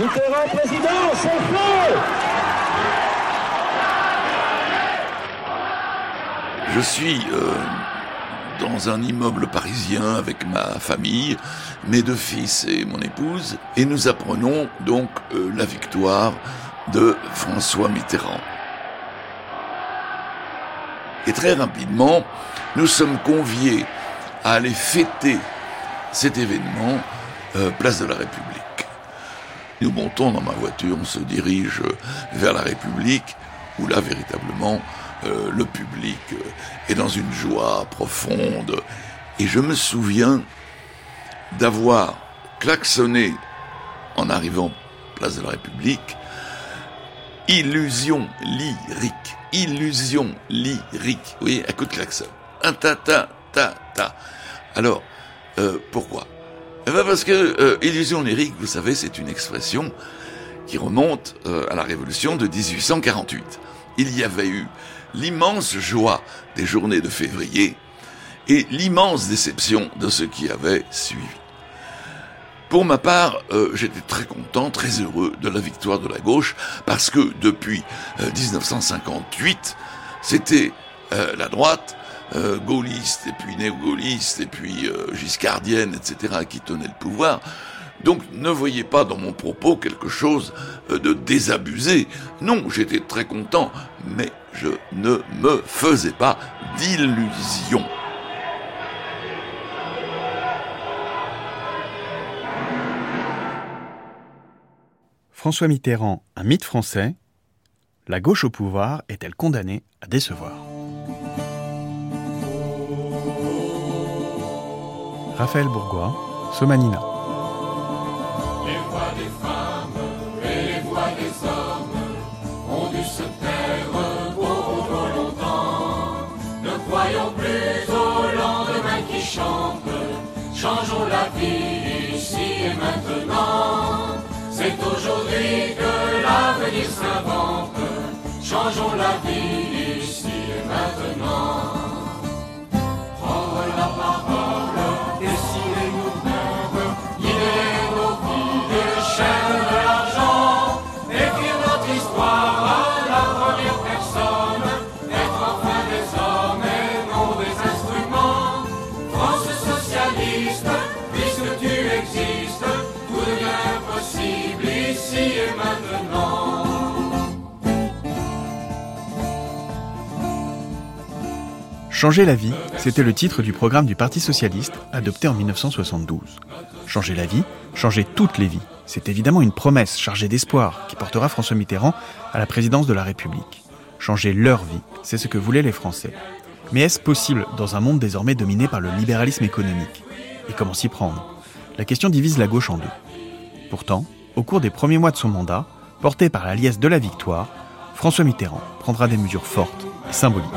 Mitterrand président, c'est Je suis euh, dans un immeuble parisien avec ma famille, mes deux fils et mon épouse, et nous apprenons donc euh, la victoire de François Mitterrand. Et très rapidement, nous sommes conviés à aller fêter cet événement euh, place de la République. Nous montons dans ma voiture, on se dirige vers la République, où là véritablement euh, le public euh, est dans une joie profonde. Et je me souviens d'avoir klaxonné en arrivant place de la République, illusion lyrique, illusion lyrique. Voyez, à coup klaxon. Un ta ta ta ta. Alors, euh, pourquoi? Eh ben Parce que euh, illusion lyrique, vous savez, c'est une expression qui remonte euh, à la Révolution de 1848. Il y avait eu l'immense joie des journées de février et l'immense déception de ce qui avait suivi. Pour ma part, euh, j'étais très content, très heureux de la victoire de la gauche, parce que depuis 1958, c'était la droite euh, gaulliste, et puis néo-gaulliste, et puis euh, giscardienne, etc., qui tenait le pouvoir. Donc ne voyez pas dans mon propos quelque chose euh, de désabusé. Non, j'étais très content, mais je ne me faisais pas d'illusions. François Mitterrand, un mythe français. La gauche au pouvoir est-elle condamnée à décevoir? Raphaël Bourgois, Somanina. Les voix des femmes et les voix des hommes ont dû se taire beaucoup trop longtemps. Ne croyons plus au lendemain qui chante, changeons la vie ici et maintenant. C'est aujourd'hui que l'avenir s'invente, changeons la vie ici et maintenant. Changer la vie, c'était le titre du programme du Parti socialiste adopté en 1972. Changer la vie, changer toutes les vies. C'est évidemment une promesse chargée d'espoir qui portera François Mitterrand à la présidence de la République. Changer leur vie, c'est ce que voulaient les Français. Mais est-ce possible dans un monde désormais dominé par le libéralisme économique? Et comment s'y prendre? La question divise la gauche en deux. Pourtant, au cours des premiers mois de son mandat, porté par la liesse de la victoire, François Mitterrand prendra des mesures fortes et symboliques.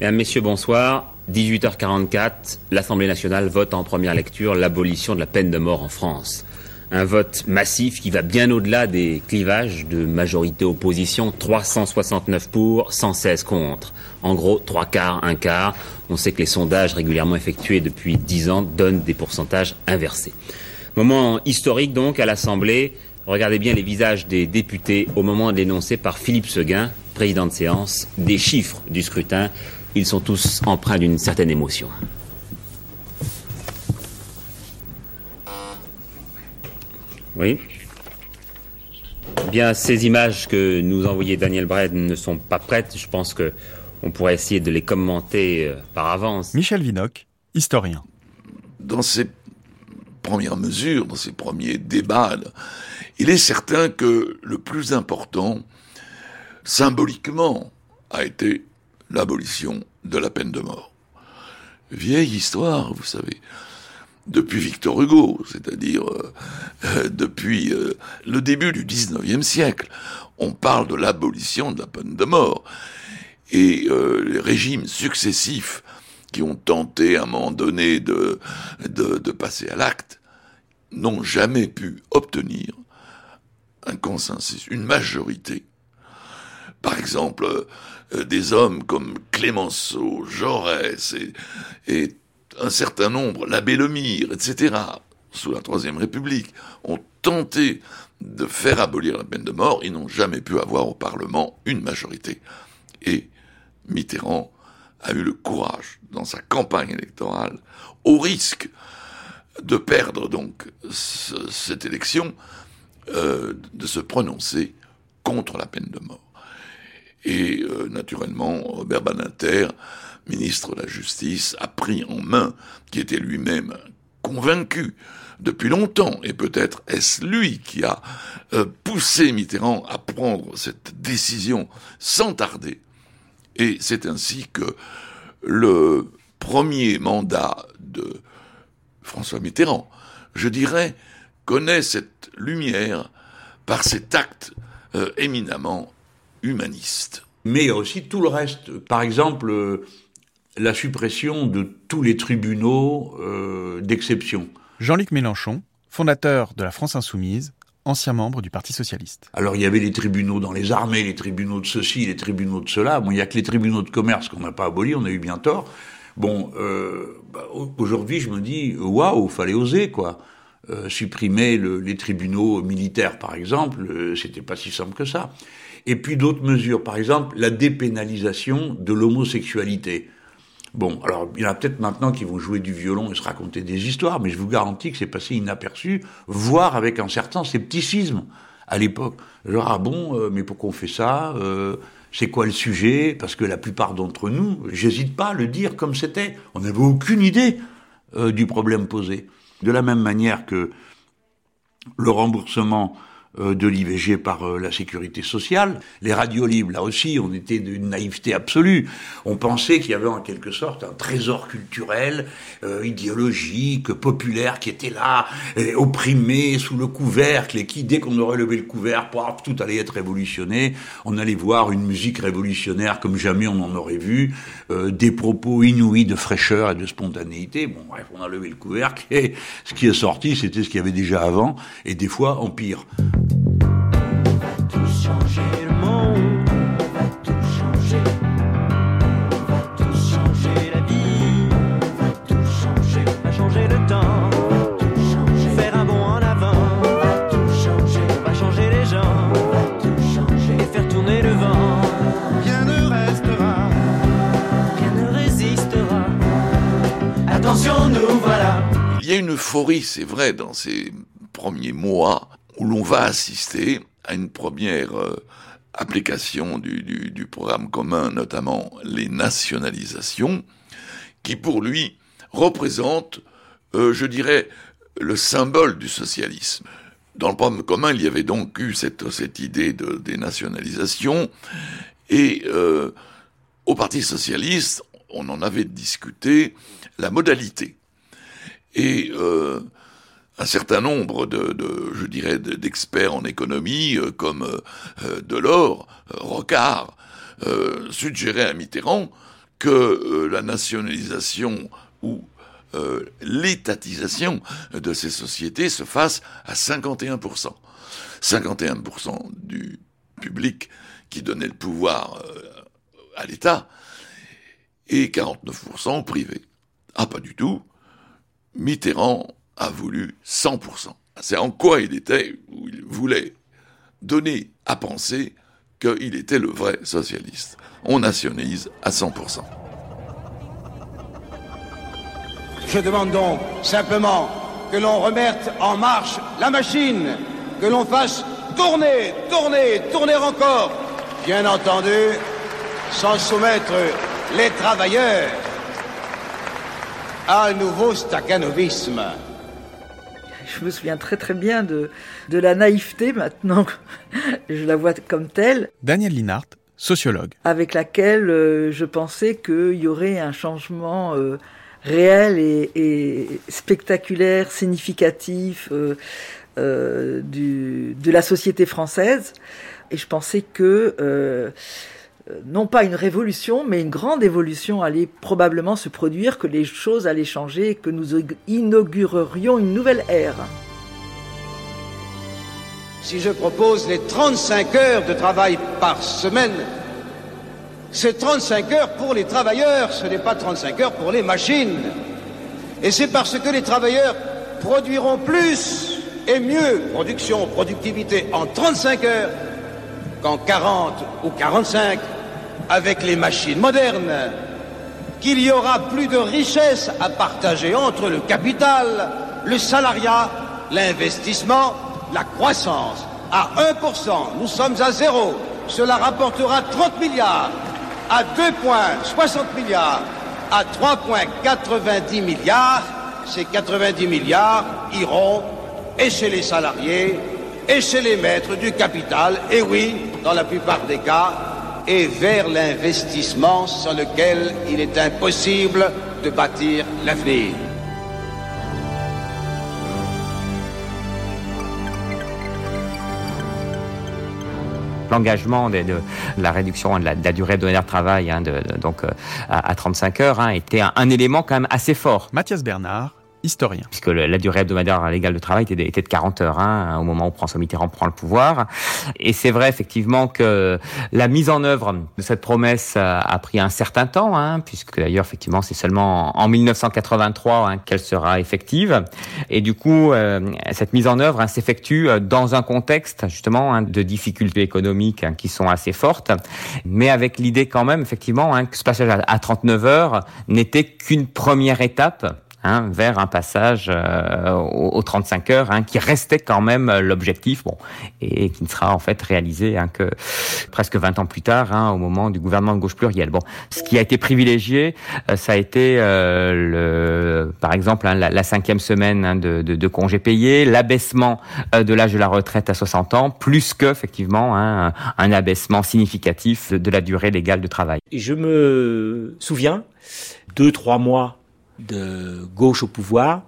Mesdames, Messieurs, bonsoir. 18h44, l'Assemblée nationale vote en première lecture l'abolition de la peine de mort en France. Un vote massif qui va bien au-delà des clivages de majorité-opposition, 369 pour, 116 contre. En gros, trois quarts, un quart. On sait que les sondages régulièrement effectués depuis dix ans donnent des pourcentages inversés. Moment historique donc à l'Assemblée. Regardez bien les visages des députés au moment d'énoncer par Philippe Seguin, président de séance, des chiffres du scrutin. Ils sont tous empreints d'une certaine émotion. Oui. Bien, ces images que nous envoyait Daniel Bred ne sont pas prêtes. Je pense que on pourrait essayer de les commenter euh, par avance. Michel Vinoc, historien. Dans ces premières mesures, dans ces premiers débats, il est certain que le plus important, symboliquement, a été l'abolition de la peine de mort. Vieille histoire, vous savez depuis Victor Hugo, c'est-à-dire euh, euh, depuis euh, le début du XIXe siècle. On parle de l'abolition de la peine de mort. Et les régimes successifs qui ont tenté à un moment donné de passer à l'acte n'ont jamais pu obtenir un consensus, une majorité. Par exemple, euh, des hommes comme Clémenceau, Jaurès et, un certain nombre, l'abbé Lemire, etc., sous la Troisième République, ont tenté de faire abolir la peine de mort, ils n'ont jamais pu avoir au Parlement une majorité. Et Mitterrand a eu le courage, dans sa campagne électorale, au risque de perdre donc cette élection, euh, de se prononcer contre la peine de mort. Et euh, naturellement, Robert Badinter, ministre de la Justice, a pris en main, qui était lui-même convaincu depuis longtemps, et peut-être est-ce lui qui a euh, poussé Mitterrand à prendre cette décision sans tarder. Et c'est ainsi que le premier mandat de François Mitterrand, je dirais, connaît cette lumière par cet acte euh, éminemment humaniste. Mais il y a aussi tout le reste. Par exemple, euh, la suppression de tous les tribunaux euh, d'exception. Jean-Luc Mélenchon, fondateur de la France Insoumise, ancien membre du Parti Socialiste. Alors il y avait les tribunaux dans les armées, les tribunaux de ceci, les tribunaux de cela. Bon, il y a que les tribunaux de commerce qu'on n'a pas abolis, on a eu bien tort. Bon, euh, bah, aujourd'hui, je me dis, waouh, fallait oser, quoi. Euh, supprimer le, les tribunaux militaires, par exemple, euh, c'était pas si simple que ça. Et puis d'autres mesures, par exemple, la dépénalisation de l'homosexualité. Bon, alors il y en a peut-être maintenant qui vont jouer du violon et se raconter des histoires, mais je vous garantis que c'est passé inaperçu, voire avec un certain scepticisme à l'époque. Genre, ah bon, euh, mais pourquoi on fait ça C'est quoi le sujet? Parce que la plupart d'entre nous, j'hésite pas à le dire comme c'était, on n'avait aucune idée du problème posé. De la même manière que le remboursement de l'IVG par euh, la sécurité sociale. Les radios libres, là aussi, on était d'une naïveté absolue. On pensait qu'il y avait en quelque sorte un trésor culturel, euh, idéologique, populaire qui était là, opprimé sous le couvercle, et qui, dès qu'on aurait levé le couvercle, tout allait être révolutionné. On allait voir une musique révolutionnaire comme jamais on en aurait vu, des propos inouïs de fraîcheur et de spontanéité. Bon, bref, on a levé le couvercle, et ce qui est sorti, c'était ce qu'il y avait déjà avant, et des fois en pire. Changer le monde, on va tout changer. On va tout changer la vie, on va tout changer. On va changer le temps, on va tout changer. Faire un bond en avant, on va tout changer. On va changer les gens, on va tout changer. Et faire tourner le vent. Rien ne restera, rien ne résistera. Attention, nous voilà. Il y a une euphorie, c'est vrai, dans ces premiers mois où l'on va assister à une première euh, application du, programme commun, notamment les nationalisations, qui pour lui représente, euh, je dirais, le symbole du socialisme. Dans le programme commun, il y avait donc eu cette, idée de dénationalisation, et euh, au Parti socialiste, on en avait discuté la modalité. Et euh, un certain nombre de, de je dirais, d'experts en économie, euh, comme euh, Delors, euh, Rocard, euh, suggéraient à Mitterrand que la nationalisation ou l'étatisation de ces sociétés se fasse à 51%. 51% du public qui donnait le pouvoir à l'État et 49% au privé. Ah, pas du tout. Mitterrand a voulu 100%. C'est en quoi il était, où il voulait donner à penser qu'il était le vrai socialiste. On nationalise à 100%. Je demande donc simplement que l'on remette en marche la machine, que l'on fasse tourner, tourner, tourner encore, bien entendu, sans soumettre les travailleurs à un nouveau staccanovisme. Je me souviens très très bien de, de la naïveté maintenant, je la vois comme telle. Daniel Linhart, sociologue. Avec laquelle euh, je pensais qu'il y aurait un changement euh, réel et, et, spectaculaire, significatif euh, du, de la société française. Et je pensais que non pas une révolution, mais une grande évolution allait probablement se produire, que les choses allaient changer que nous inaugurerions une nouvelle ère. si je propose les 35 heures de travail par semaine, c'est 35 heures pour les travailleurs, ce n'est pas 35 heures pour les machines. Et c'est parce que les travailleurs produiront plus et mieux, production, productivité, en 35 heures qu'en 40 ou 45 avec les machines modernes, qu'il y aura plus de richesses à partager entre le capital, le salariat, l'investissement, la croissance. À 1%, nous sommes à zéro. Cela rapportera 30 milliards. À 2 points, 60 milliards. À 3 points, 90 milliards. Ces 90 milliards iront et chez les salariés et chez les maîtres du capital, et oui, dans la plupart des cas, et vers l'investissement sans lequel il est impossible de bâtir l'avenir. L'engagement de, de la réduction de la, de la durée hebdomadaire de travail, hein, de, de- donc euh, à, à 35 heures, hein, était un, un élément quand même assez fort. Mathias Bernard, historien. puisque la durée hebdomadaire légale de travail était de, était de 40 heures hein, au moment où François Mitterrand prend le pouvoir. Et c'est vrai effectivement que la mise en œuvre de cette promesse a, a pris un certain temps, hein, puisque d'ailleurs effectivement c'est seulement en 1983 hein, qu'elle sera effective. Et du coup, euh, cette mise en œuvre hein, s'effectue euh, dans un contexte justement hein, de difficultés économiques hein, qui sont assez fortes, mais avec l'idée quand même effectivement que ce passage à 39 heures n'était qu'une première étape hein, vers un passage euh, aux, aux 35 heures, hein, qui restait quand même euh, l'objectif, bon, et, qui ne sera en fait réalisé hein, que presque 20 ans plus tard, hein, au moment du gouvernement de gauche pluriel. Bon, ce qui a été privilégié, euh, ça a été, euh, le, par exemple, hein, la, la cinquième semaine hein, de, de, de congés payés, l'abaissement euh, de l'âge de la retraite à 60 ans, plus que effectivement un, un abaissement significatif de, la durée légale de travail. Je me souviens, deux, trois mois de gauche au pouvoir,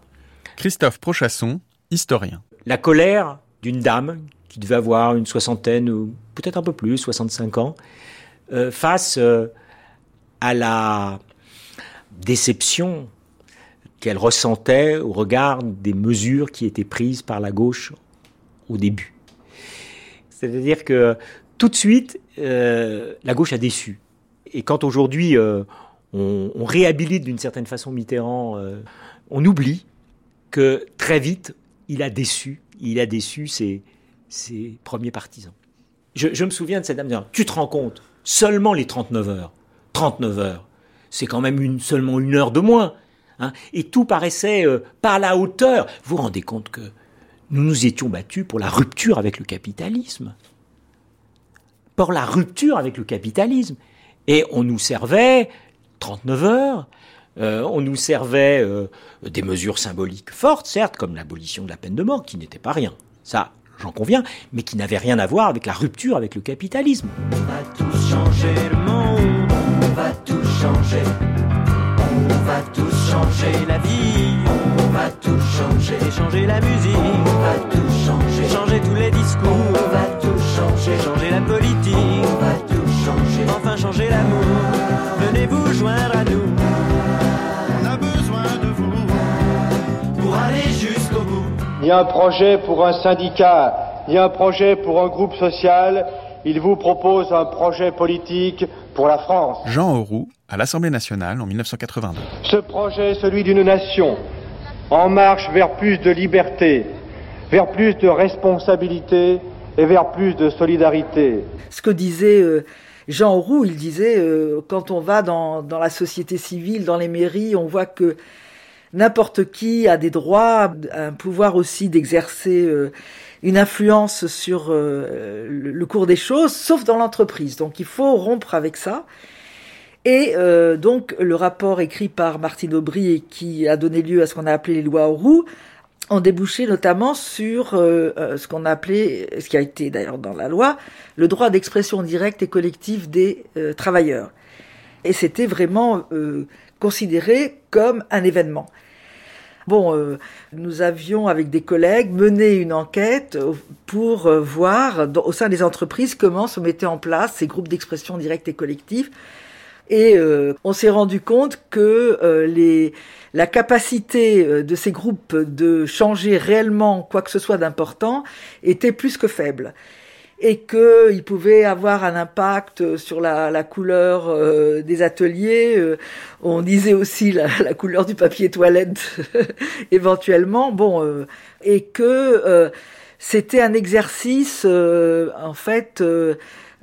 Christophe Prochasson, historien. la colère d'une dame qui devait avoir une soixantaine ou peut-être un peu plus, 65 ans, euh, face euh, à la déception qu'elle ressentait au regard des mesures qui étaient prises par la gauche au début. C'est-à-dire que tout de suite, euh, la gauche a déçu. Et quand aujourd'hui euh, on, réhabilite d'une certaine façon Mitterrand, euh, on oublie que très vite, il a déçu, il a déçu ses, premiers partisans. Je, me souviens de cette dame disant, tu te rends compte, seulement les 39 heures, 39 heures, c'est quand même seulement une heure de moins. hein. et tout paraissait euh, pas à la hauteur. Vous vous rendez compte que nous nous étions battus pour la rupture avec le capitalisme. Pour la rupture avec le capitalisme. Et on nous servait 39 heures, euh, on nous servait euh, des mesures symboliques fortes, certes, comme l'abolition de la peine de mort, qui n'était pas rien. Ça, j'en conviens, mais qui n'avait rien à voir avec la rupture avec le capitalisme. On va tous changer le monde, on va tout changer. On va tous changer la vie, on va tout changer. Changer la musique, on va tout changer. Changer tous les discours, on va tout changer. Changer la politique, on va tout changer. Enfin changer l'amour, venez vous joindre à nous. On a besoin de vous pour aller jusqu'au bout. Il y a un projet pour un syndicat, il y a un projet pour un groupe social, il vous propose un projet politique pour la France. Jean Auroux, à l'Assemblée nationale en 1982. Ce projet est celui d'une nation en marche vers plus de liberté, vers plus de responsabilité et vers plus de solidarité. Ce que disait euh, Jean Roux, il disait, euh, quand on va dans, dans la société civile, dans les mairies, on voit que n'importe qui a des droits, un pouvoir aussi d'exercer euh, une influence sur euh, le, cours des choses, sauf dans l'entreprise. Donc il faut rompre avec ça. Et euh, donc le rapport écrit par Martine Aubry et qui a donné lieu à ce qu'on a appelé les lois Roux ont débouché notamment sur euh, euh, ce qu'on a appelé, ce qui a été d'ailleurs dans la loi, le droit d'expression directe et collective des euh, travailleurs. Et c'était vraiment considéré comme un événement. Bon, nous avions avec des collègues mené une enquête pour voir au sein des entreprises comment se mettaient en place ces groupes d'expression directe et collective Et on s'est rendu compte que les, la capacité euh, de ces groupes de changer réellement quoi que ce soit d'important était plus que faible et qu'il pouvait avoir un impact sur la, couleur euh, des ateliers. Euh, on disait aussi la, couleur du papier toilette éventuellement. Bon, euh, et que euh, c'était un exercice euh, en fait euh,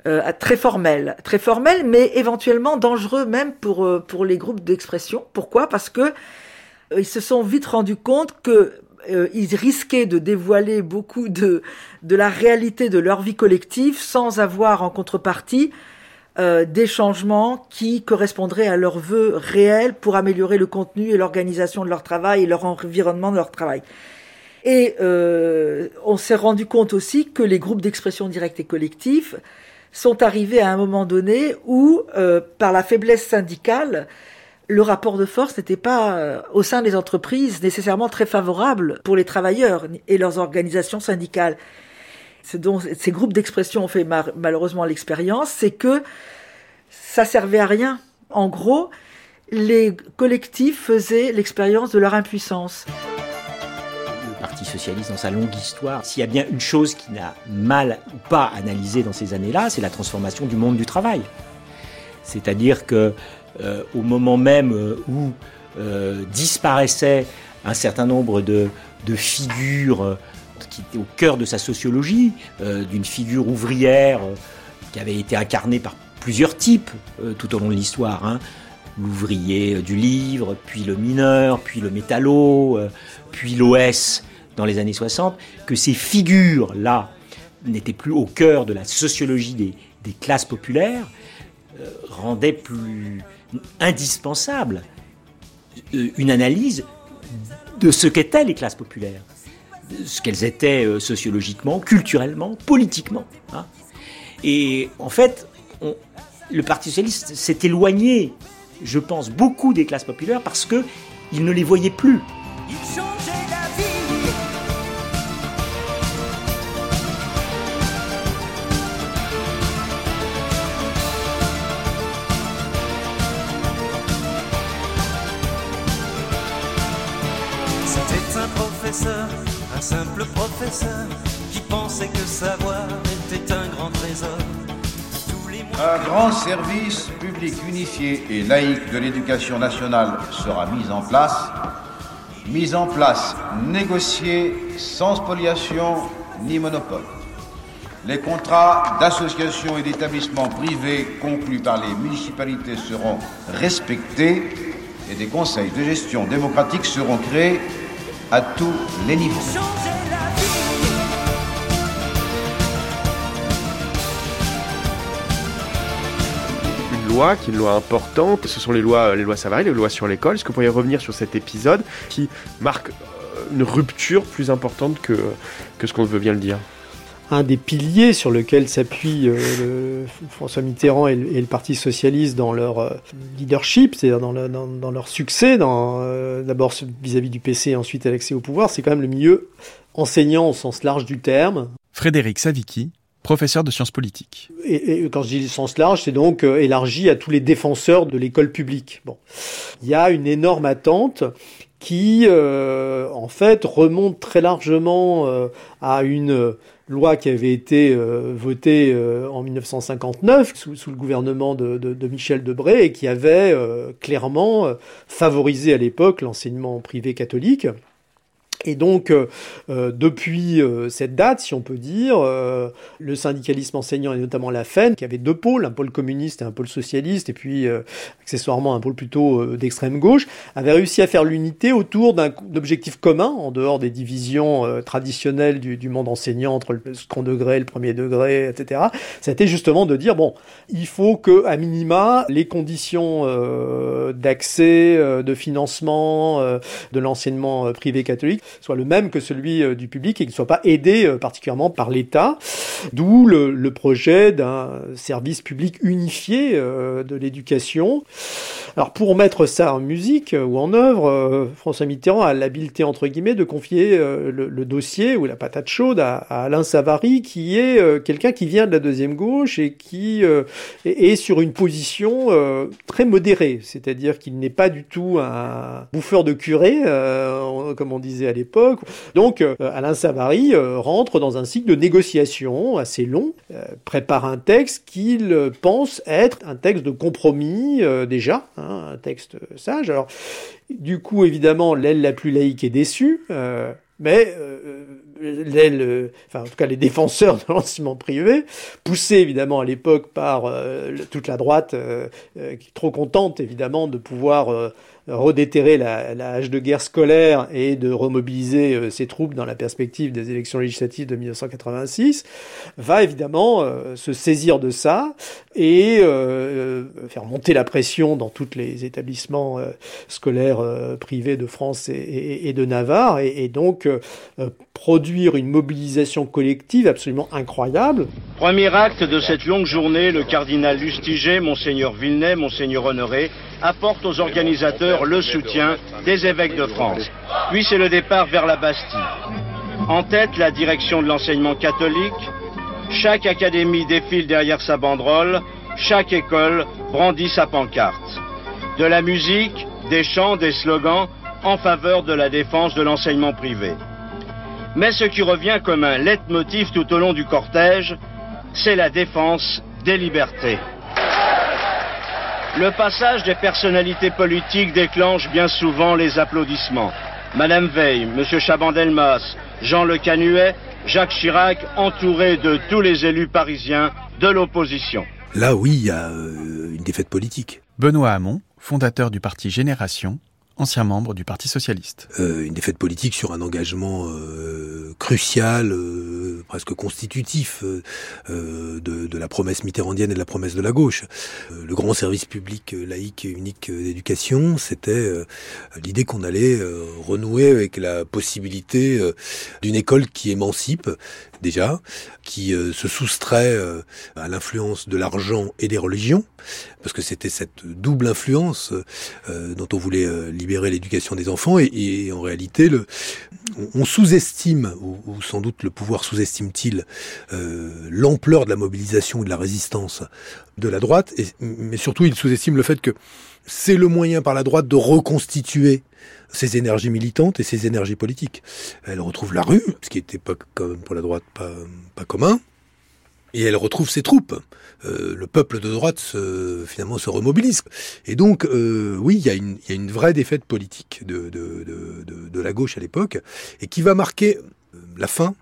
euh, très formel, très formel, mais éventuellement dangereux même pour euh, pour les groupes d'expression. Pourquoi? Parce que euh, ils se sont vite rendus compte que euh, ils risquaient de dévoiler beaucoup de de la réalité de leur vie collective sans avoir en contrepartie euh, des changements qui correspondraient à leurs vœux réels pour améliorer le contenu et l'organisation de leur travail et leur environnement de leur travail. Et euh, on s'est rendu compte aussi que les groupes d'expression directe et collective sont arrivés à un moment donné où, euh, par la faiblesse syndicale, le rapport de force n'était pas euh, au sein des entreprises nécessairement très favorable pour les travailleurs et leurs organisations syndicales. Ce dont ces groupes d'expression ont fait malheureusement l'expérience, c'est que ça servait à rien. En gros, les collectifs faisaient l'expérience de leur impuissance. le Parti socialiste dans sa longue histoire, s'il y a bien une chose qui n'a mal ou pas analysé dans ces années-là, c'est la transformation du monde du travail. C'est-à-dire que euh, au moment même euh, où euh, disparaissait un certain nombre de, de figures euh, qui étaient au cœur de sa sociologie, d'une figure ouvrière qui avait été incarnée par plusieurs types tout au long de l'histoire. hein. L'ouvrier du livre, puis le mineur, puis le métallo, puis l'OS dans les années 60, que ces figures-là n'étaient plus au cœur de la sociologie des, des classes populaires, rendait plus indispensable euh, une analyse de ce qu'étaient les classes populaires, ce qu'elles étaient euh, sociologiquement, culturellement, politiquement. hein. Et en fait, le Parti socialiste s'est éloigné, je pense, beaucoup des classes populaires parce que il ne les voyait plus. Qui pensait que savoir était un grand trésor. Un grand service public unifié et laïque de l'éducation nationale sera mis en place. Mis en place, négocié, sans spoliation ni monopole. Les contrats d'associations et d'établissements privés conclus par les municipalités seront respectés et des conseils de gestion démocratique seront créés à tous les niveaux. Loi qui est une loi importante. Ce sont les lois, les lois Savary, les lois sur l'école. Est-ce que vous pourriez revenir sur cet épisode qui marque euh, une rupture plus importante que, que ce qu'on veut bien le dire? Un des piliers sur lequel s'appuie euh, le- François Mitterrand et le, et le Parti socialiste dans leur euh, leadership, c'est-à-dire dans, le- dans- dans leur succès, euh, d'abord vis-à-vis du PC et ensuite à l'accès au pouvoir, c'est quand même le milieu enseignant au sens large du terme. Frédéric Savicki, professeur de sciences politiques. Et, quand je dis sens large, c'est donc euh, élargi à tous les défenseurs de l'école publique. Bon, il y a une énorme attente qui, euh, en fait, remonte très largement euh, à une loi qui avait été euh, votée en 1959 sous, le gouvernement de, de- Michel Debré et qui avait clairement favorisé à l'époque l'enseignement privé catholique. Et donc, euh, euh, depuis euh, cette date, si on peut dire, euh, le syndicalisme enseignant et notamment la FEN, qui avait deux pôles, un pôle communiste et un pôle socialiste, et puis euh, accessoirement un pôle plutôt euh, d'extrême gauche, avait réussi à faire l'unité autour d'un d'objectifs communs, en dehors des divisions traditionnelles du, du monde enseignant entre le second degré, le premier degré, etc. C'était justement de dire bon, il faut que à minima les conditions d'accès, de financement de l'enseignement privé catholique soit le même que celui euh, du public et qu'il ne soit pas aidé euh, particulièrement par l'État. D'où le, projet d'un service public unifié euh, de l'éducation. Alors pour mettre ça en musique ou en œuvre, François Mitterrand a l'habileté entre guillemets de confier le, dossier ou la patate chaude à, à Alain Savary, qui est quelqu'un qui vient de la deuxième gauche et qui est, sur une position très modérée, c'est-à-dire qu'il n'est pas du tout un bouffeur de curé, comme on disait à l'époque. Donc euh, Alain Savary euh, rentre dans un cycle de négociation assez long, euh, prépare un texte qu'il pense être un texte de compromis déjà, hein, un texte sage. Alors du coup, évidemment, l'aile la plus laïque est déçue, mais l'aile, enfin en tout cas les défenseurs de l'enseignement privé, poussés évidemment à l'époque par toute la droite, qui est trop contente évidemment de pouvoir redéterrer la, la hache de guerre scolaire et de remobiliser euh, ses troupes dans la perspective des élections législatives de 1986, va évidemment euh, se saisir de ça et euh, euh, faire monter la pression dans tous les établissements euh, scolaires euh, privés de France et, et- et de Navarre, et, et donc produire une mobilisation collective absolument incroyable. Premier acte de cette longue journée, le cardinal Lustiger, Monseigneur Villeneuve, Monseigneur Honoré, apporte aux organisateurs le soutien des évêques de France. Puis c'est le départ vers la Bastille. En tête, la direction de l'enseignement catholique. Chaque académie défile derrière sa banderole. Chaque école brandit sa pancarte. De la musique, des chants, des slogans en faveur de la défense de l'enseignement privé. Mais ce qui revient comme un leitmotiv tout au long du cortège, c'est la défense des libertés. Le passage des personnalités politiques déclenche bien souvent les applaudissements. Madame Veil, Monsieur Chaban-Delmas, Jean Le Canuet, Jacques Chirac, entourés de tous les élus parisiens de l'opposition. Là, oui, il y a euh, une défaite politique. Benoît Hamon, fondateur du parti Génération, ancien membre du Parti socialiste. Euh, une défaite politique sur un engagement euh, crucial, euh, presque constitutif de, de la promesse mitterrandienne et de la promesse de la gauche. Le grand service public laïque et unique d'éducation, c'était l'idée qu'on allait renouer avec la possibilité d'une école qui émancipe déjà, qui euh, se soustrait euh, à l'influence de l'argent et des religions, parce que c'était cette double influence euh, dont on voulait libérer l'éducation des enfants, et, et en réalité, on, sous-estime, ou, sans doute le pouvoir sous-estime-t-il, l'ampleur de la mobilisation et de la résistance de la droite, mais surtout il sous-estime le fait que c'est le moyen par la droite de reconstituer ses énergies militantes et ses énergies politiques. Elle retrouve la rue, ce qui était pas même pour la droite pas, commun, et elle retrouve ses troupes. Euh, le peuple de droite finalement se remobilise. Et donc, euh, oui, il y, a une, vraie défaite politique de, la gauche à l'époque, et qui va marquer euh, la fin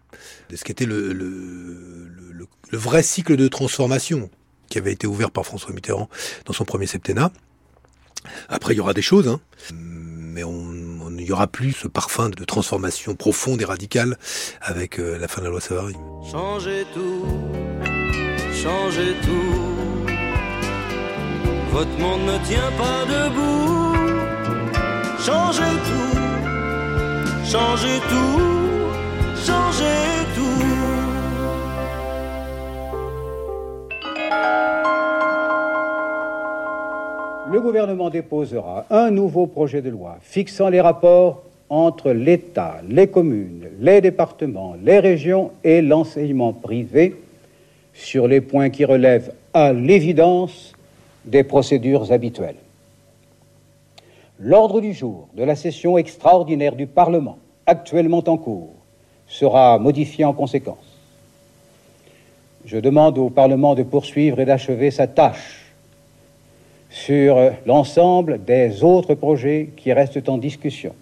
de ce qu'était le, le, le, vrai cycle de transformation qui avait été ouvert par François Mitterrand dans son premier septennat. Après, il y aura des choses, hein, mais on n'y aura plus ce parfum de transformation profonde et radicale avec euh, la fin de la loi Savary. Changez tout, changez tout. Votre monde ne tient pas debout. Changez tout, changez tout, changez tout. Le gouvernement déposera un nouveau projet de loi fixant les rapports entre l'État, les communes, les départements, les régions et l'enseignement privé sur les points qui relèvent à l'évidence des procédures habituelles. L'ordre du jour de la session extraordinaire du Parlement, actuellement en cours, sera modifié en conséquence. Je demande au Parlement de poursuivre et d'achever sa tâche sur l'ensemble des autres projets qui restent en discussion.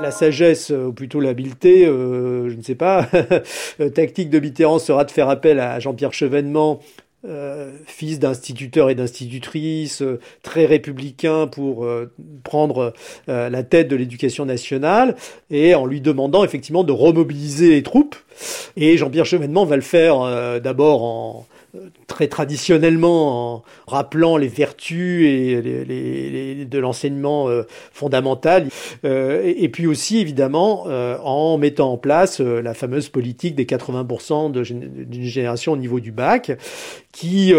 La sagesse, ou plutôt l'habileté, euh, je ne sais pas, tactique de Mitterrand sera de faire appel à Jean-Pierre Chevènement, euh, fils d'instituteur et d'institutrice, euh, très républicain pour euh, prendre euh, la tête de l'éducation nationale, et en lui demandant effectivement de remobiliser les troupes. Et Jean-Pierre Chevènement va le faire euh, d'abord en très traditionnellement en rappelant les vertus et de l'enseignement euh, fondamental, euh, et, puis aussi évidemment euh, en mettant en place la fameuse politique des 80% d'une génération au niveau du bac, qui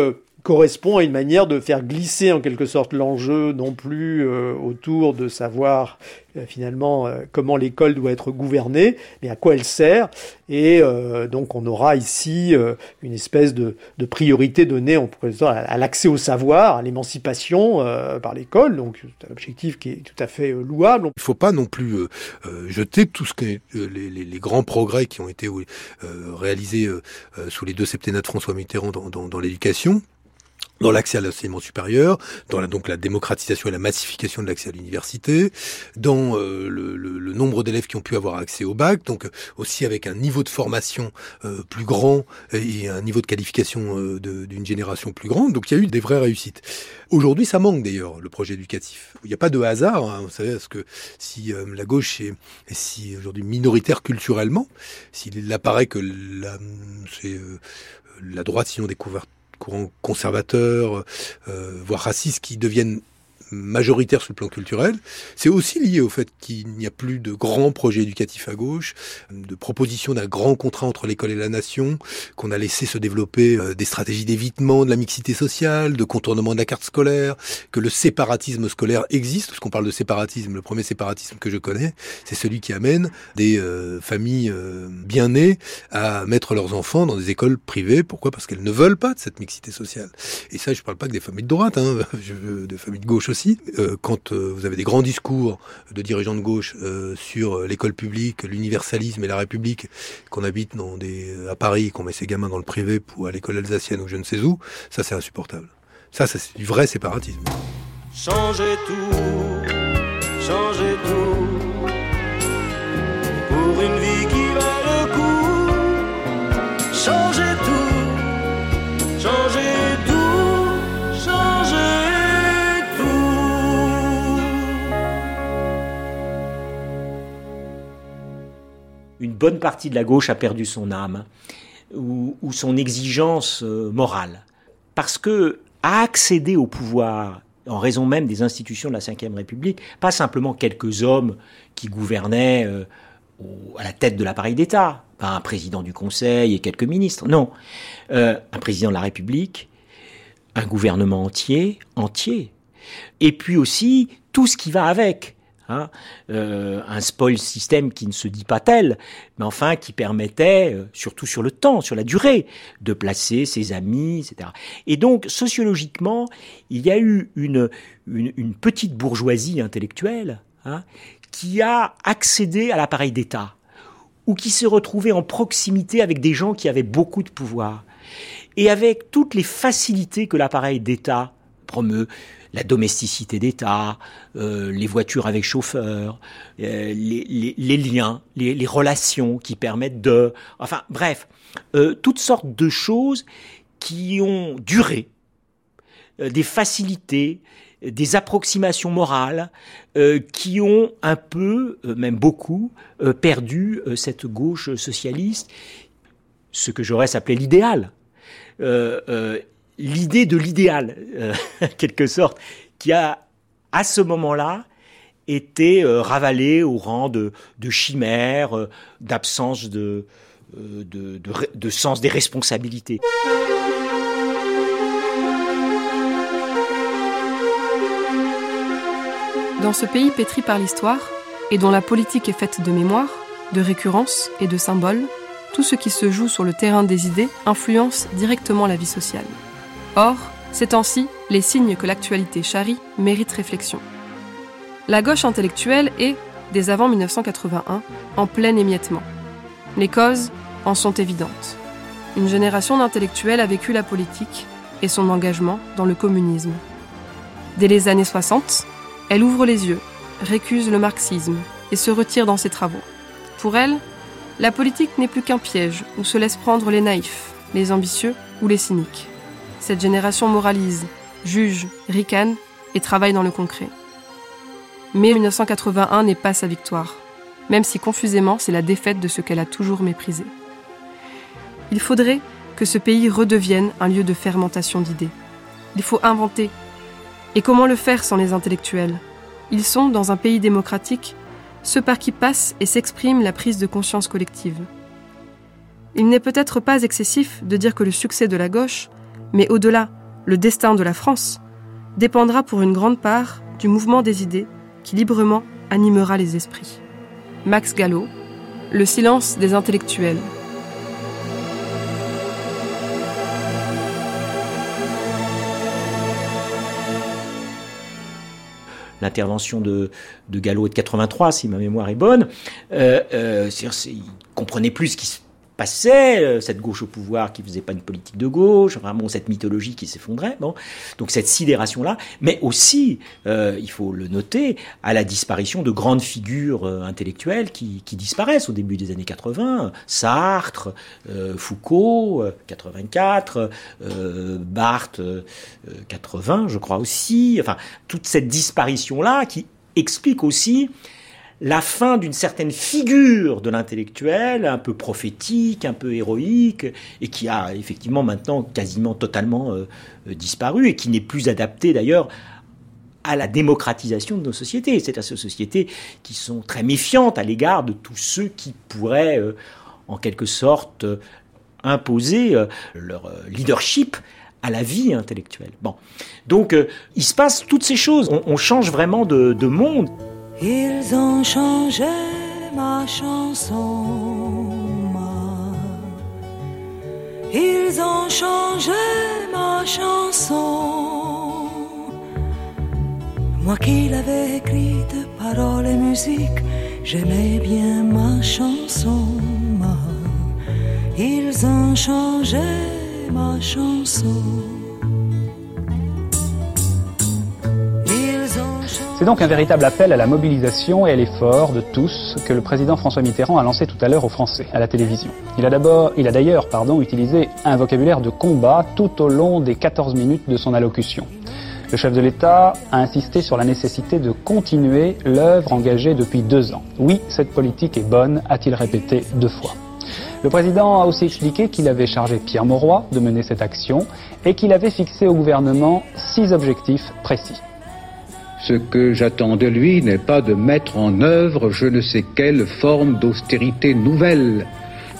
correspond à une manière de faire glisser en quelque sorte l'enjeu non plus euh, autour de savoir euh, finalement euh, comment l'école doit être gouvernée, mais à quoi elle sert. Et euh, donc on aura ici euh, une espèce de, de priorité donnée on pourrait dire, à, l'accès au savoir, à l'émancipation par l'école. Donc c'est un objectif qui est tout à fait louable. Il ne faut pas non plus jeter tout ce que les, les- les grands progrès qui ont été réalisés sous les deux septennats de François Mitterrand dans, dans- dans l'éducation dans l'accès à l'enseignement supérieur, dans la, donc la démocratisation et la massification de l'accès à l'université, dans euh, le, le- le nombre d'élèves qui ont pu avoir accès au bac, donc euh, aussi avec un niveau de formation euh, plus grand et un niveau de qualification euh, d'une génération plus grande. Donc il y a eu des vraies réussites. Aujourd'hui, ça manque d'ailleurs le projet éducatif. Il n'y a pas de hasard. hein, vous savez, parce que si euh, la gauche est, est si aujourd'hui minoritaire culturellement, s'il apparaît que la, c'est euh, la droite, sinon des couverts courants conservateurs, euh, voire racistes, qui deviennent majoritaires sur le plan culturel, c'est aussi lié au fait qu'il n'y a plus de grands projets éducatifs à gauche, de proposition d'un grand contrat entre l'école et la nation, qu'on a laissé se développer euh, des stratégies d'évitement de la mixité sociale, de contournement de la carte scolaire, que le séparatisme scolaire existe, parce qu'on parle de séparatisme, le premier séparatisme que je connais, c'est celui qui amène des euh, familles euh, bien nées à mettre leurs enfants dans des écoles privées. Pourquoi? Parce qu'elles ne veulent pas de cette mixité sociale. Et ça, je parle pas que des familles de droite, hein, des familles de gauche aussi. Euh, quand euh, vous avez des grands discours de dirigeants de gauche euh, sur l'école publique, l'universalisme et la République, qu'on habite à Paris, qu'on met ses gamins dans le privé pour à l'école alsacienne ou je ne sais où, ça c'est insupportable. Ça, ça c'est du vrai séparatisme. Changez tout, changez tout pour une vie bonne partie de la gauche a perdu son âme ou, son exigence euh, morale. Parce que à accéder au pouvoir, en raison même des institutions de la Ve République, pas simplement quelques hommes qui gouvernaient euh, à la tête de l'appareil d'État, pas un président du Conseil et quelques ministres, non, Euh, un président de la République, un gouvernement entier, entier, et puis aussi tout ce qui va avec. Hein. Euh, un spoil système qui ne se dit pas tel, mais enfin qui permettait, euh, surtout sur le temps, sur la durée, de placer ses amis, etc. Et donc, sociologiquement, il y a eu une, petite bourgeoisie intellectuelle hein, qui a accédé à l'appareil d'État, ou qui se retrouvait en proximité avec des gens qui avaient beaucoup de pouvoir et avec toutes les facilités que l'appareil d'État promeut, la domesticité d'État, euh, les voitures avec chauffeur, euh, les, liens, les, relations qui permettent de... Enfin bref, euh, toutes sortes de choses qui ont duré, des facilités, des approximations morales qui ont un peu, même beaucoup, perdu cette gauche socialiste, ce que j'aurais appelé l'idéal l'idée de l'idéal, euh, quelque sorte, qui a, à ce moment-là, été euh, ravalée au rang de, chimère, euh, d'absence de, euh, de sens des responsabilités. Dans ce pays pétri par l'histoire, et dont la politique est faite de mémoire, de récurrence et de symboles, tout ce qui se joue sur le terrain des idées influence directement la vie sociale. Or, ces temps-ci, les signes que l'actualité charrie méritent réflexion. La gauche intellectuelle est, dès avant 1981, en plein émiettement. Les causes en sont évidentes. Une génération d'intellectuels a vécu la politique et son engagement dans le communisme. Dès les années 60, elle ouvre les yeux, récuse le marxisme et se retire dans ses travaux. Pour elle, la politique n'est plus qu'un piège où se laissent prendre les naïfs, les ambitieux ou les cyniques. Cette génération moralise, juge, ricane et travaille dans le concret. Mais 1981 n'est pas sa victoire, même si confusément c'est la défaite de ce qu'elle a toujours méprisé. Il faudrait que ce pays redevienne un lieu de fermentation d'idées. Il faut inventer. Et comment le faire sans les intellectuels? Ils sont, dans un pays démocratique, ceux par qui passe et s'exprime la prise de conscience collective. Il n'est peut-être pas excessif de dire que le succès de la gauche, mais au-delà, le destin de la France, dépendra pour une grande part du mouvement des idées qui librement animera les esprits. Max Gallo, Le silence des intellectuels. L'intervention de, Gallo est de 83, si ma mémoire est bonne. Euh, euh, comprenait plus ce qui se passait, euh, cette gauche au pouvoir qui faisait pas une politique de gauche, vraiment cette mythologie qui s'effondrait. Bon, donc cette sidération-là, mais aussi, euh, il faut le noter, à la disparition de grandes figures euh, intellectuelles qui, qui disparaissent au début des années 80. Sartre, euh, Foucault, euh, 84, euh, Barthes, euh, euh, 80, je crois aussi. Enfin, toute cette disparition-là qui explique aussi la fin d'une certaine figure de l'intellectuel, un peu prophétique, un peu héroïque, et qui a effectivement maintenant quasiment totalement euh, euh, disparu, et qui n'est plus adapté d'ailleurs à la démocratisation de nos sociétés. C'est à ces sociétés qui sont très méfiantes à l'égard de tous ceux qui pourraient, euh, en quelque sorte, imposer leur leadership à la vie intellectuelle. Bon, donc il se passe toutes ces choses. On, change vraiment de monde. Ils ont changé ma chanson. ma. Ils ont changé ma chanson. Moi qui l'avais écrite, paroles et musique, j'aimais bien ma chanson. Ils ont changé ma chanson. C'est donc un véritable appel à la mobilisation et à l'effort de tous que le président François Mitterrand a lancé tout à l'heure aux Français, à la télévision. Il a d'ailleurs, utilisé un vocabulaire de combat tout au long des 14 minutes de son allocution. Le chef de l'État a insisté sur la nécessité de continuer l'œuvre engagée depuis deux ans. Oui, cette politique est bonne, a-t-il répété deux fois. Le président a aussi expliqué qu'il avait chargé Pierre Mauroy de mener cette action et qu'il avait fixé au gouvernement six objectifs précis. Ce que j'attends de lui n'est pas de mettre en œuvre je ne sais quelle forme d'austérité nouvelle,